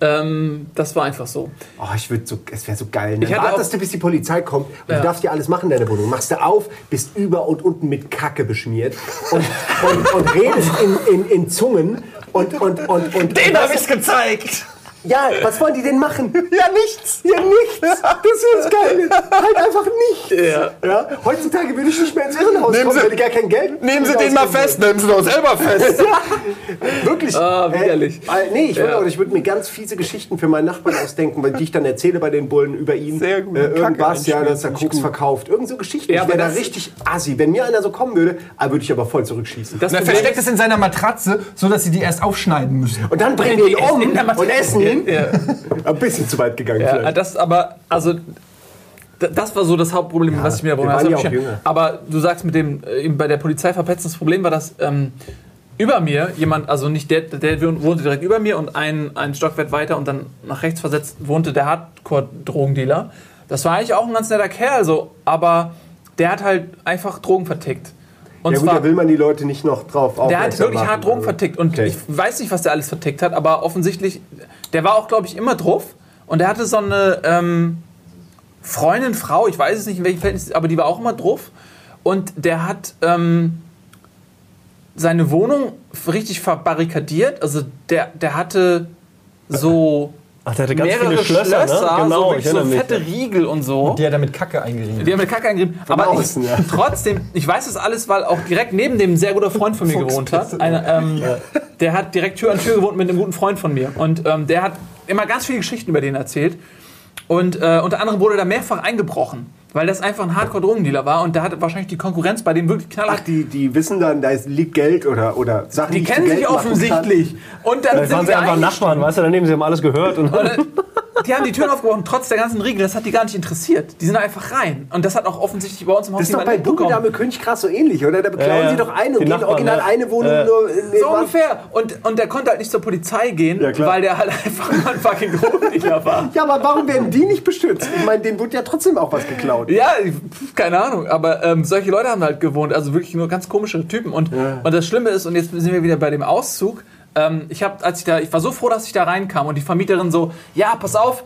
Ähm, das war einfach so. Oh, ich würde so, es wäre so geil. Ne? Ich Wartest du, bis die Polizei kommt und Ja. du darfst dir alles machen in deiner Wohnung. Machst du auf, bist über und unten mit Kacke beschmiert und, und, und redest in, in, in Zungen und, und, und, und. Den habe ich gezeigt! Ja, was wollen die denn machen? Ja, nichts! Ja, nichts. Das ist das Geile. Halt einfach nichts. Ja. Ja? Heutzutage würde ich nicht mehr ins Irrenhaus Nehmen kommen, Sie- weil die gar kein Geld Nehmen Sie den mal fest, nehmen Sie doch selber fest! Wirklich. Ah, widerlich. Äh, nee, ich würde Ja. ich würde mir ganz fiese Geschichten für meinen Nachbarn ausdenken, weil die ich dann erzähle bei den Bullen über ihn. Sehr gut. Äh, irgendwas, Kacke ja, dass er Koks verkauft. Irgend so Geschichten. Ja, ich wäre da richtig assi. Wenn mir einer so kommen würde, ah, würde ich aber voll zurückschießen. Das er Problem versteckt es in seiner Matratze, so dass sie die erst aufschneiden müssen. und dann bringen wir ihn um und essen ihn. Ja. Ein bisschen zu weit gegangen Ja, vielleicht. das aber, also, das war so das Hauptproblem, was ich mir wir da waren ja das auch hab ich- jünger. Aber du sagst mit dem, äh, bei der Polizei verpetzen, das Problem war, dass ähm, über mir jemand, also nicht der, der wohnte direkt über mir und ein, ein Stockwerk weiter und dann nach rechts versetzt wohnte der Hardcore-Drogendealer. Das war eigentlich auch ein ganz netter Kerl, so, aber der hat halt einfach Drogen vertickt. Und ja gut, zwar, da will man die Leute nicht noch drauf der hat wirklich machen. hart Drogen vertickt. Und Okay. ich weiß nicht, was der alles vertickt hat, aber offensichtlich, der war auch, glaube ich, immer drauf. Und der hatte so eine ähm, Freundin, Frau, ich weiß es nicht, in welchem Verhältnis, aber die war auch immer drauf. Und der hat ähm, seine Wohnung richtig verbarrikadiert. Also der, der hatte so Ach, der hatte ganz mehrere viele Schlösser, Schlösser, ne? Genau, so, ich so mich. fette Riegel und so. Die hat er mit Kacke eingerieben. Die haben mit Kacke eingerieben. Aber außen, ich, ja. trotzdem, ich weiß das alles, weil auch direkt neben dem ein sehr guter Freund von mir gewohnt hat. Eine, ähm, Der hat direkt Tür an Tür gewohnt mit einem guten Freund von mir. Und ähm, der hat immer ganz viele Geschichten über den erzählt. Und äh, unter anderem wurde da mehrfach eingebrochen, weil das einfach ein Hardcore-Drogendealer war. Und da hatte wahrscheinlich die Konkurrenz bei dem wirklich Ach, knallhart. die, die wissen dann, da ist- liegt Geld oder, oder Sachen, Die zu kennen sich Geld offensichtlich. Und dann Vielleicht waren sind sie die einfach Nachbarn, weißt du, daneben sie haben alles gehört. Und Und dann- die haben die Türen aufgebrochen, trotz der ganzen Riegel. Das hat die gar nicht interessiert. Die sind einfach rein. Und das hat auch offensichtlich bei uns im Haus Das ist doch bei mitbekommen. Bube Dame Königgras so ähnlich, oder? Da beklauen Ja, ja. sie doch ein und Die gehen Nachbarn, original ja. eine Wohnung Ja. nur. in- So ungefähr. Und, und der konnte halt nicht zur Polizei gehen, Ja, klar. weil der halt einfach nur ein fucking Drogendealer war. Ja, aber warum werden die nicht bestützt? Ich meine, denen wurde ja trotzdem auch was geklaut. Ja, pf, keine Ahnung, aber ähm, solche Leute haben halt gewohnt, also wirklich nur ganz komische Typen. Und, und das Schlimme ist, und jetzt sind wir wieder bei dem Auszug, ähm, ich habe, als ich da, ich war so froh, dass ich da reinkam und die Vermieterin so, ja, pass auf,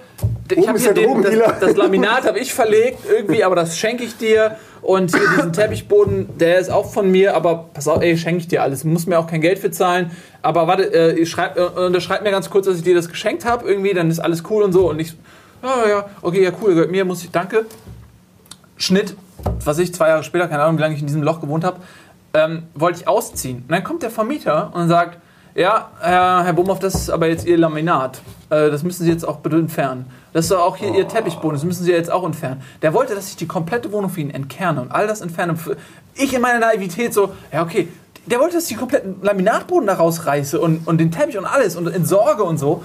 ich habe hier den, das, das Laminat habe ich verlegt irgendwie, aber das schenke ich dir. Und hier diesen Teppichboden, der ist auch von mir, aber pass auf, ey, schenke ich dir alles, du musst mir auch kein Geld für zahlen, aber warte, äh, ich schreib, äh, unterschreib mir ganz kurz, dass ich dir das geschenkt habe irgendwie, dann ist alles cool und so. Und ich, ja, ja, okay, ja, cool, gehört mir, muss ich, danke. Schnitt, was ich zwei Jahre später, keine Ahnung, wie lange ich in diesem Loch gewohnt habe, ähm, wollte ich ausziehen. Und dann kommt der Vermieter und sagt, ja, Herr, Herr Bumhoff, das ist aber jetzt Ihr Laminat. Äh, das müssen Sie jetzt auch bitte entfernen. Das ist auch hier Ihr Teppichboden, das müssen Sie jetzt auch entfernen. Der wollte, dass ich die komplette Wohnung für ihn entkerne und all das entferne. Ich in meiner Naivität so, ja okay, der wollte, dass ich die kompletten Laminatboden da rausreiße und, und den Teppich und alles und entsorge und so.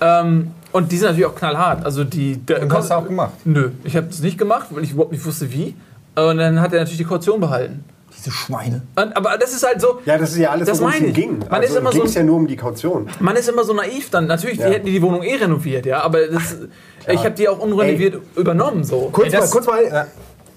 Ähm, und die sind natürlich auch knallhart. Also die, der, Und hast du auch gemacht? Nö, ich habe es nicht gemacht, weil ich überhaupt nicht wusste wie. Und dann hat er natürlich die Kaution behalten. Diese Schweine. Und, aber das ist halt so. Ja, das ist ja alles, worum es ging. Man ist immer ging so es ja nur um die Kaution. Man ist immer so naiv dann. Natürlich, Ja. die hätten die, die Wohnung eh renoviert, ja. Aber das, ich habe die auch unrenoviert übernommen. So. Kurz Ey, mal, kurz mal, äh,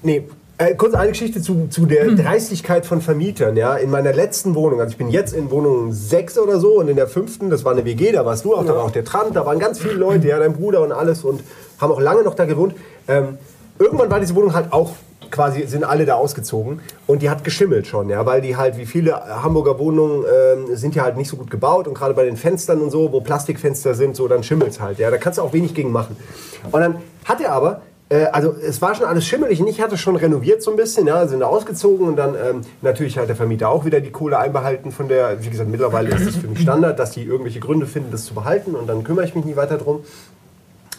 nee, äh, kurz eine Geschichte zu, zu der Hm. Dreistigkeit von Vermietern. Ja, in meiner letzten Wohnung, also ich bin jetzt in Wohnung 6 oder so und in der fünften, das war eine WG, da warst du auch, da war auch der Trant, da waren ganz viele Leute, ja, dein Bruder und alles und haben auch lange noch da gewohnt. Ähm, irgendwann war diese Wohnung halt auch quasi sind alle da ausgezogen und die hat geschimmelt schon, ja, weil die halt wie viele Hamburger Wohnungen ähm, sind ja halt nicht so gut gebaut und gerade bei den Fenstern und so, wo Plastikfenster sind, so dann schimmelt's halt, ja, da kannst du auch wenig gegen machen. Und dann hat er aber äh, also es war schon alles schimmelig und ich hatte schon renoviert so ein bisschen, ja, sind da ausgezogen und dann ähm, natürlich hat der Vermieter auch wieder die Kohle einbehalten von der, wie gesagt, mittlerweile ist es für mich Standard, dass die irgendwelche Gründe finden, das zu behalten und dann kümmere ich mich nie weiter drum.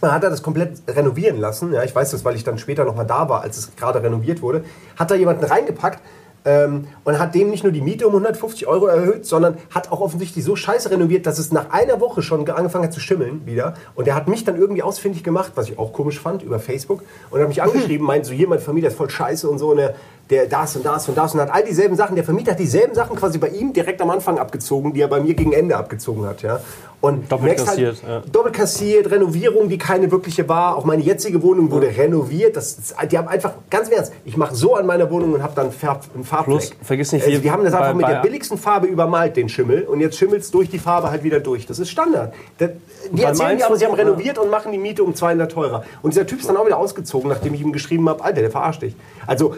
Dann hat er das komplett renovieren lassen. Ja, ich weiß das, weil ich dann später nochmal da war, als es gerade renoviert wurde. Hat da jemanden reingepackt, Ähm, und hat dem nicht nur die Miete um 150 Euro erhöht, sondern hat auch offensichtlich so scheiße renoviert, dass es nach einer Woche schon ge- angefangen hat zu schimmeln wieder. Und der hat mich dann irgendwie ausfindig gemacht, was ich auch komisch fand, über Facebook. Und hat mich angeschrieben, meint so, hier, mein Vermieter ist voll scheiße und so. Und der, der das und das und das und hat all dieselben Sachen. Der Vermieter hat dieselben Sachen quasi bei ihm direkt am Anfang abgezogen, die er bei mir gegen Ende abgezogen hat. Ja. Und Doppelt merkst kassiert, ja. doppelt kassiert, Renovierung, die keine wirkliche war. Auch meine jetzige Wohnung wurde renoviert. Das, die haben einfach, ganz im Ernst, ich mache so an meiner Wohnung und habe dann Farb, einen Farbfleck. Plus, vergiss nicht, also, die haben das einfach bei- mit bei- der billigsten Farbe übermalt, den Schimmel. Und jetzt schimmelt es durch die Farbe halt wieder durch. Das ist Standard. Das, die erzählen dir aber, sie haben renoviert und machen die Miete um 200 teurer. Und dieser Typ ist dann auch wieder ausgezogen, nachdem ich ihm geschrieben habe, Alter, der verarscht dich. Also,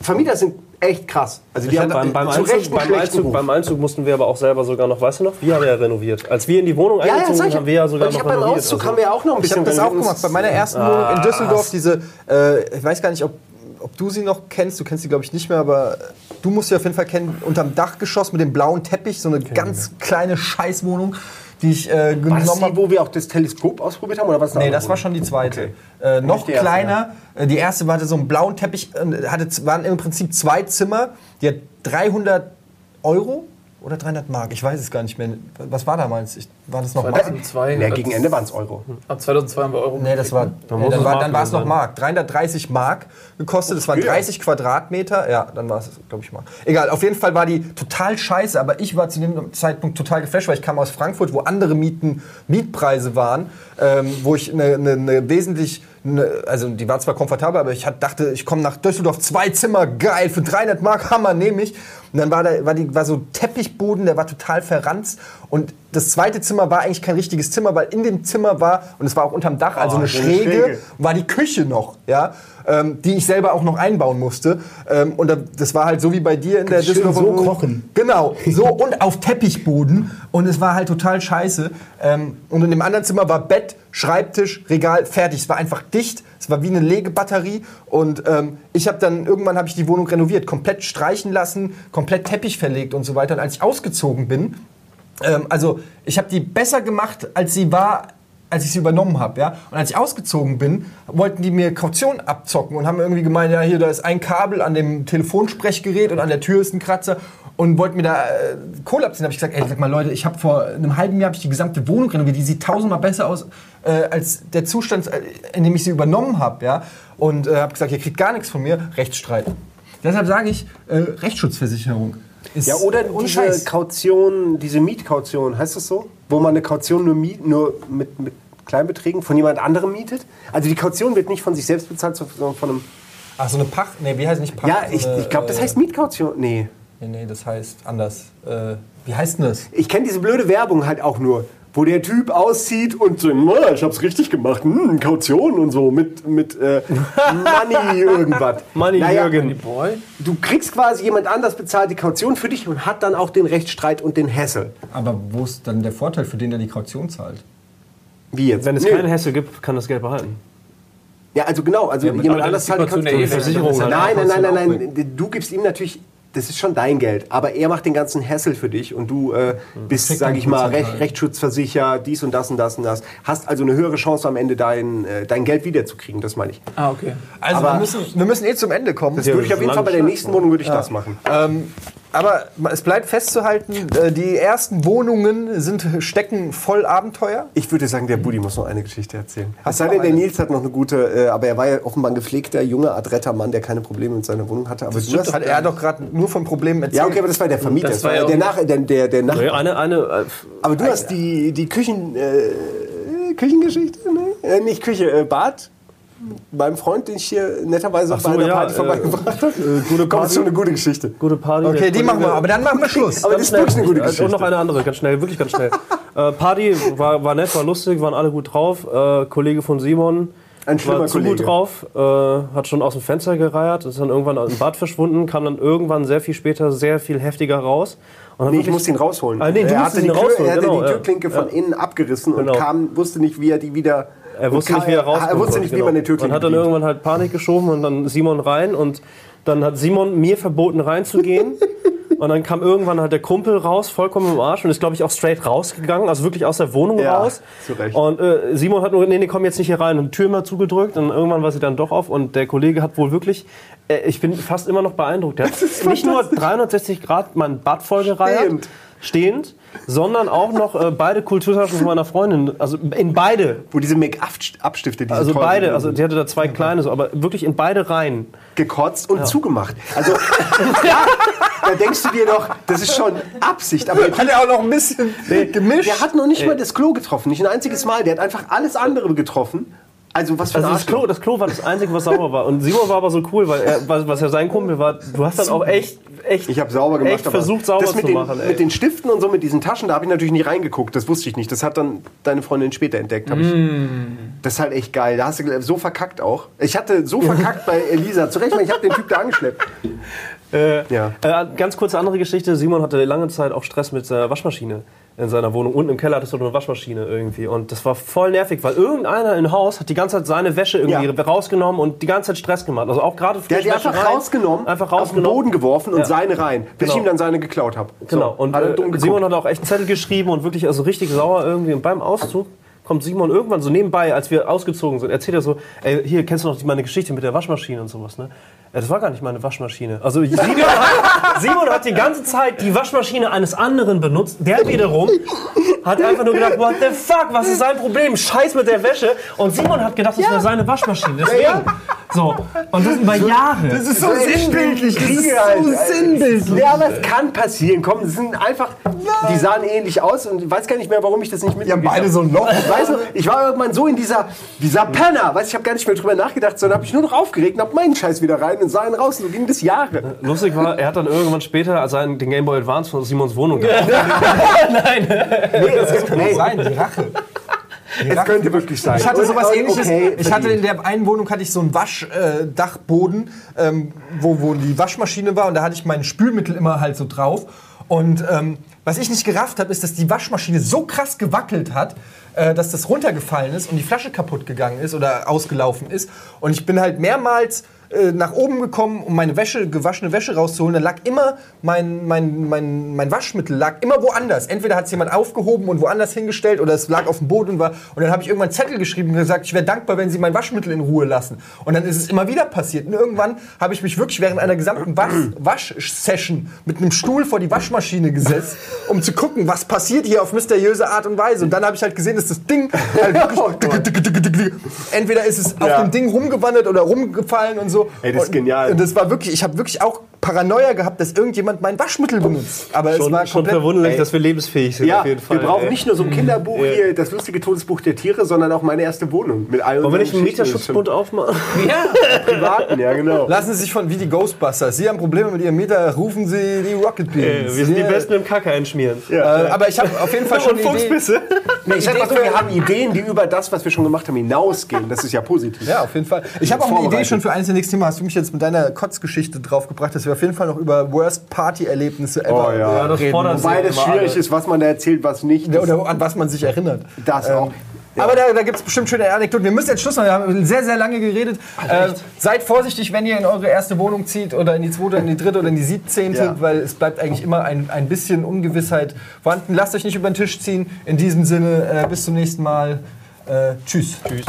Vermieter sind echt krass. Also, die haben beim, beim, Einzug, beim, Einzug, beim Einzug mussten wir aber auch selber sogar noch, weißt du noch, wir haben ja renoviert. Als wir in die Wohnung Ja, ja, eingezogen sag sind, ich, haben wir ja sogar ich noch habe beim renoviert. Auszug Also- haben wir ja auch noch ein Ich bisschen habe das auch renoviert. gemacht. Bei meiner ersten Wohnung in Düsseldorf, diese, äh, ich weiß gar nicht, ob, ob du sie noch kennst, du kennst sie glaube ich nicht mehr, aber du musst sie auf jeden Fall kennen, unterm Dachgeschoss mit dem blauen Teppich, so eine ganz kleine Scheißwohnung, die ich äh, genommen habe. wo wir auch das Teleskop ausprobiert haben? Oder was Nee, das war schon die zweite. Äh, noch die erste, kleiner. Äh, Die erste hatte so einen blauen Teppich, äh, hatte, waren im Prinzip zwei Zimmer. Die hat 300 Euro oder 300 Mark. Ich weiß es gar nicht mehr. Was war damals? Ich, war das noch Mark? 2002. Ja, gegen Ende waren es Euro. Ab 2002 haben wir Euro. Nee, das war, Dann nee, muss dann, es war, Mark dann war es noch. Mark. 330 Mark gekostet. Das waren früher. 30 Quadratmeter. Ja, dann war es, glaube ich, Mark. Egal, auf jeden Fall war die total scheiße. Aber ich war zu dem Zeitpunkt total geflasht, weil ich kam aus Frankfurt, wo andere Mieten Mietpreise waren, ähm, wo ich eine, eine, eine wesentlich also die war zwar komfortabel, aber ich dachte, ich komme nach Düsseldorf, zwei Zimmer, geil, für 300 Mark, Hammer, nehme ich. Und dann war da war, die, war so Teppichboden, der war total verranzt. Und das zweite Zimmer war eigentlich kein richtiges Zimmer, weil in dem Zimmer war, und es war auch unterm Dach, also eine so eine Schräge, Schräge. war die Küche noch, ja, ähm, die ich selber auch noch einbauen musste. Ähm, und da, das war halt so wie bei dir in der Schön Düsseldorfer so kochen. Genau, so und auf Teppichboden. Und es war halt total scheiße. Ähm, und in dem anderen Zimmer war Bett, Schreibtisch, Regal, fertig. Es war einfach dicht. Es war wie eine Legebatterie. Und ähm, ich habe dann, irgendwann habe ich die Wohnung renoviert, komplett streichen lassen, komplett Teppich verlegt und so weiter. Und als ich ausgezogen bin, ähm, also ich habe die besser gemacht, als sie war, als ich sie übernommen habe. Ja? Und als ich ausgezogen bin, wollten die mir Kaution abzocken und haben irgendwie gemeint, ja hier, da ist ein Kabel an dem Telefonsprechgerät und an der Tür ist ein Kratzer und wollten mir da äh, Kohle abziehen. Habe ich gesagt, ey, sag mal Leute, ich habe vor einem halben Jahr ich die gesamte Wohnung renoviert, die sieht tausendmal besser aus äh, als der Zustand, äh, in dem ich sie übernommen habe. Ja? Und äh, habe gesagt, ihr kriegt gar nichts von mir, Rechtsstreit. Deshalb sage ich, äh, Rechtsschutzversicherung. Ist Ja, oder diese Scheiß. Kaution, diese Mietkaution, heißt das so? Wo man eine Kaution nur, miet, nur mit, mit Kleinbeträgen von jemand anderem mietet? Also die Kaution wird nicht von sich selbst bezahlt, sondern von einem... Ach, so eine Pacht? Nee, wie heißt nicht Pacht? Ja, ich, ich glaube, das äh, heißt Mietkaution. Nee. Nee, nee, das heißt anders. Äh, wie heißt denn das? Ich kenne diese blöde Werbung halt auch nur, wo der Typ auszieht und so, "Na, ich hab's richtig gemacht, hm, Kaution und so, mit, mit äh, Money irgendwas. Money Jürgen. Die Boy. Du kriegst quasi jemand anders bezahlt die Kaution für dich und hat dann auch den Rechtsstreit und den Hassel. Aber wo ist dann der Vorteil für den, der die Kaution zahlt? Wie jetzt? Wenn es Nö. keinen Hessel gibt, kann das Geld behalten. Ja, also genau, also aber jemand anders zahlt die Kaution ja eh halt. Nein, nein, nein, nein, nein. Du gibst ihm natürlich, das ist schon dein Geld, aber er macht den ganzen Hassel für dich und du äh, bist, kriegt sag dann ich mal, Recht, halt. rechtsschutzversichert, dies und das und das und das. Hast also eine höhere Chance am Ende dein, äh, dein Geld wiederzukriegen, das meine ich. Ah, okay. Also Aber- wir, müssen, wir müssen eh zum Ende kommen. Das würde ich auf jeden Fall bei der nächsten Wohnung würde ich das machen. Ähm, aber es bleibt festzuhalten, äh, die ersten Wohnungen sind, stecken voll Abenteuer. Ich würde sagen, der Buddy muss noch eine Geschichte erzählen. Es sei denn, der eine? Nils hat noch eine gute, äh, aber er war ja offenbar ein gepflegter, junger, adretter Mann, der keine Probleme mit seiner Wohnung hatte. Aber du hast, Hat er doch gerade nur von Problemen erzählt. ja, okay, aber das war der Vermieter. Das Das war ja der, auch- Nach, der, der, der Nachbar. Nee, Eine, eine, äh, Aber du hast die, die Küchen, äh, Küchengeschichte, ne? Äh, nicht Küche, äh, Bad. Beim Freund, den ich hier netterweise so, bei einer ja, Party äh, vorbeigebracht habe. äh, gute Komm, das ist Party. eine gute Geschichte. gute Party. Okay, die machen wir, aber dann machen wir Schluss. Aber das ist wirklich eine gute Äh, Geschichte. Und noch eine andere, ganz schnell, wirklich ganz schnell. äh, Party war, war nett, war lustig, waren alle gut drauf. Äh, Kollege von Simon Ein schlimmer war zu Kollege. gut drauf, äh, hat schon aus dem Fenster gereiert, ist dann irgendwann im Bad verschwunden, kam dann irgendwann sehr viel später sehr viel heftiger raus. Und Nee, ich musste ihn rausholen. Ah, nee, du er hatte die, rausholen, er hatte genau, die ja. Türklinke von Ja. innen abgerissen und Genau. kam, wusste nicht, wie er die wieder. Er wusste und nicht, wie er rauskommt. Er wusste nicht, wie man eine Türklinke Und hat dann bedient. irgendwann halt Panik geschoben und dann Simon rein und dann hat Simon mir verboten reinzugehen. Und dann kam irgendwann halt der Kumpel raus, vollkommen im Arsch und ist, glaube ich, auch straight rausgegangen, also wirklich aus der Wohnung Ja, raus. zu Recht. Und äh, Simon hat nur, nee, nee, komm jetzt nicht hier rein und die Tür mal zugedrückt und irgendwann war sie dann doch auf und der Kollege hat wohl wirklich, äh, ich bin fast immer noch beeindruckt, der hat nicht nur 360 Grad mein Bad vollgereiert, Stehend. sondern auch noch äh, beide Kulturtaschen von meiner Freundin, also in beide. Wo diese Make-up-Abstifte, diese Also beide, also die hatte da zwei kleine, so, aber wirklich in beide Reihen. gekotzt und zugemacht. Also, ja, da denkst du dir doch, das ist schon Absicht. Aber Hat er auch noch ein bisschen gemischt? der hat noch nicht mal das Klo getroffen, nicht ein einziges Mal. Der hat einfach alles andere getroffen. Also was für Also das Klo, das Klo war das Einzige, was sauber war. Und Simon war aber so cool, weil er, was was ja sein Kumpel war, du hast dann auch echt, echt, Ich habe sauber gemacht. echt versucht sauber das mit zu den, machen. Ey. Mit den Stiften und so, mit diesen Taschen, da habe ich natürlich nie reingeguckt. Das wusste ich nicht. Das hat dann deine Freundin später entdeckt. hab Ich. Das ist halt echt geil. Da hast du so verkackt auch. Ich hatte so verkackt bei Elisa. Zu Recht, weil ich habe den Typ da angeschleppt. Äh, Ja. äh, ganz kurze andere Geschichte. Simon hatte lange Zeit auch Stress mit der Waschmaschine in seiner Wohnung. Unten im Keller hattest du eine Waschmaschine irgendwie. Und das war voll nervig, weil irgendeiner im Haus hat die ganze Zeit seine Wäsche irgendwie Ja. rausgenommen und die ganze Zeit Stress gemacht. Also auch gerade Der hat die einfach rein, rausgenommen, einfach auf den rausgenommen. Boden geworfen und Ja. seine rein, bis Genau. ich ihm dann seine geklaut habe. Genau. Und hat äh. Simon hat auch echt Zettel geschrieben und wirklich also richtig sauer irgendwie. Und beim Auszug kommt Simon irgendwann so nebenbei, als wir ausgezogen sind, erzählt er so, ey, hier kennst du noch meine Geschichte mit der Waschmaschine und sowas, ne? Ja, das war gar nicht meine Waschmaschine. Also Simon hat, Simon hat die ganze Zeit die Waschmaschine eines anderen benutzt. Der wiederum hat einfach nur gedacht, what the fuck, was ist sein Problem? Scheiß mit der Wäsche. Und Simon hat gedacht, das wäre seine Waschmaschine. Deswegen. So. Und das über Jahre. Das ist so sinnbildlich. Das ist so sinnbildlich. Ja, aber es kann passieren. Komm, das sind einfach, die sahen ähnlich aus und ich weiß gar nicht mehr, warum ich das nicht Die haben beide so ein Loch. Ich weiß noch, ich war irgendwann so in dieser, dieser Penner, weißt, ich habe gar nicht mehr drüber nachgedacht, sondern habe mich nur noch aufgeregt und hab meinen Scheiß wieder rein und sah ihn raus. Und so ging das Jahre. Lustig war, er hat dann irgendwann später als er den Game Boy Advance von Simons Wohnung gehabt. Nee, Sein, die Rache. es könnte wirklich sein. Ich hatte sowas Und- ähnliches. okay, ich hatte in der einen Wohnung hatte ich so einen Waschdachboden, ähm, wo, wo die Waschmaschine war und da hatte ich mein Spülmittel immer halt so drauf. Und ähm, was ich nicht gerafft habe, ist, dass die Waschmaschine so krass gewackelt hat, äh, dass das runtergefallen ist und die Flasche kaputt gegangen ist oder ausgelaufen ist. Und ich bin halt mehrmals äh, nach oben gekommen, um meine Wäsche, gewaschene Wäsche rauszuholen. Da lag immer mein, mein, mein, mein Waschmittel lag immer woanders. Entweder hat es jemand aufgehoben und woanders hingestellt oder es lag auf dem Boden und war. Und dann habe ich irgendwann einen Zettel geschrieben und gesagt, ich wäre dankbar, wenn Sie mein Waschmittel in Ruhe lassen. Und dann ist es immer wieder passiert. Und irgendwann habe ich mich wirklich während einer gesamten Wasch- Waschsession mit einem Stuhl vor die Waschmaschine gesetzt, um zu gucken, was passiert hier auf mysteriöse Art und Weise. Und dann habe ich halt gesehen, dass das Ding halt wirklich entweder ist es auf Ja. dem Ding rumgewandert oder rumgefallen und so. Ey, das ist und, genial. Und das war wirklich, ich habe wirklich auch Paranoia gehabt, dass irgendjemand mein Waschmittel benutzt. Aber es Schon, war schon komplett. verwunderlich, Ey. dass wir lebensfähig sind Ja, auf jeden Fall. wir brauchen ey. nicht nur so ein Kinderbuch hier, das lustige Todesbuch der Tiere, sondern auch meine erste Wohnung. Mit all Wollen wir nicht einen. Mieterschutzbund aufmachen? Privaten, ja genau. Lassen Sie sich von wie die Ghostbusters. Sie haben Probleme mit Ihrem Mieter, rufen Sie die Rocket Beans. wir sind die Besten im Kacke einschmieren. Äh, aber ich habe auf jeden Fall schon Und Idee. Fuchsbisse. Nee, ich sag mal so, wir haben Ideen, die über das, was wir schon gemacht haben, hinausgehen. Das ist ja positiv. Ja, auf jeden Fall. Ich habe auch eine Idee schon für eines der nächsten Themen. Hast du mich jetzt mit deiner Kotzgeschichte draufgebracht, dass wir auf jeden Fall noch über Worst Party-Erlebnisse ever Oh ja. Ja, das reden fordern. Wobei das schwierig alle. ist, was man da erzählt, was nicht. Das, Oder an was man sich erinnert. das auch. Aber da, da gibt es bestimmt schöne Anekdoten. Wir müssen jetzt Schluss machen. Wir haben sehr, sehr lange geredet. Äh, seid vorsichtig, wenn ihr in eure erste Wohnung zieht oder in die zweite, in die dritte oder in die siebzehnte, Ja. weil es bleibt eigentlich immer ein, ein bisschen Ungewissheit vorhanden. Lasst euch nicht über den Tisch ziehen. In diesem Sinne, äh, bis zum nächsten Mal. Äh, tschüss. Tschüss.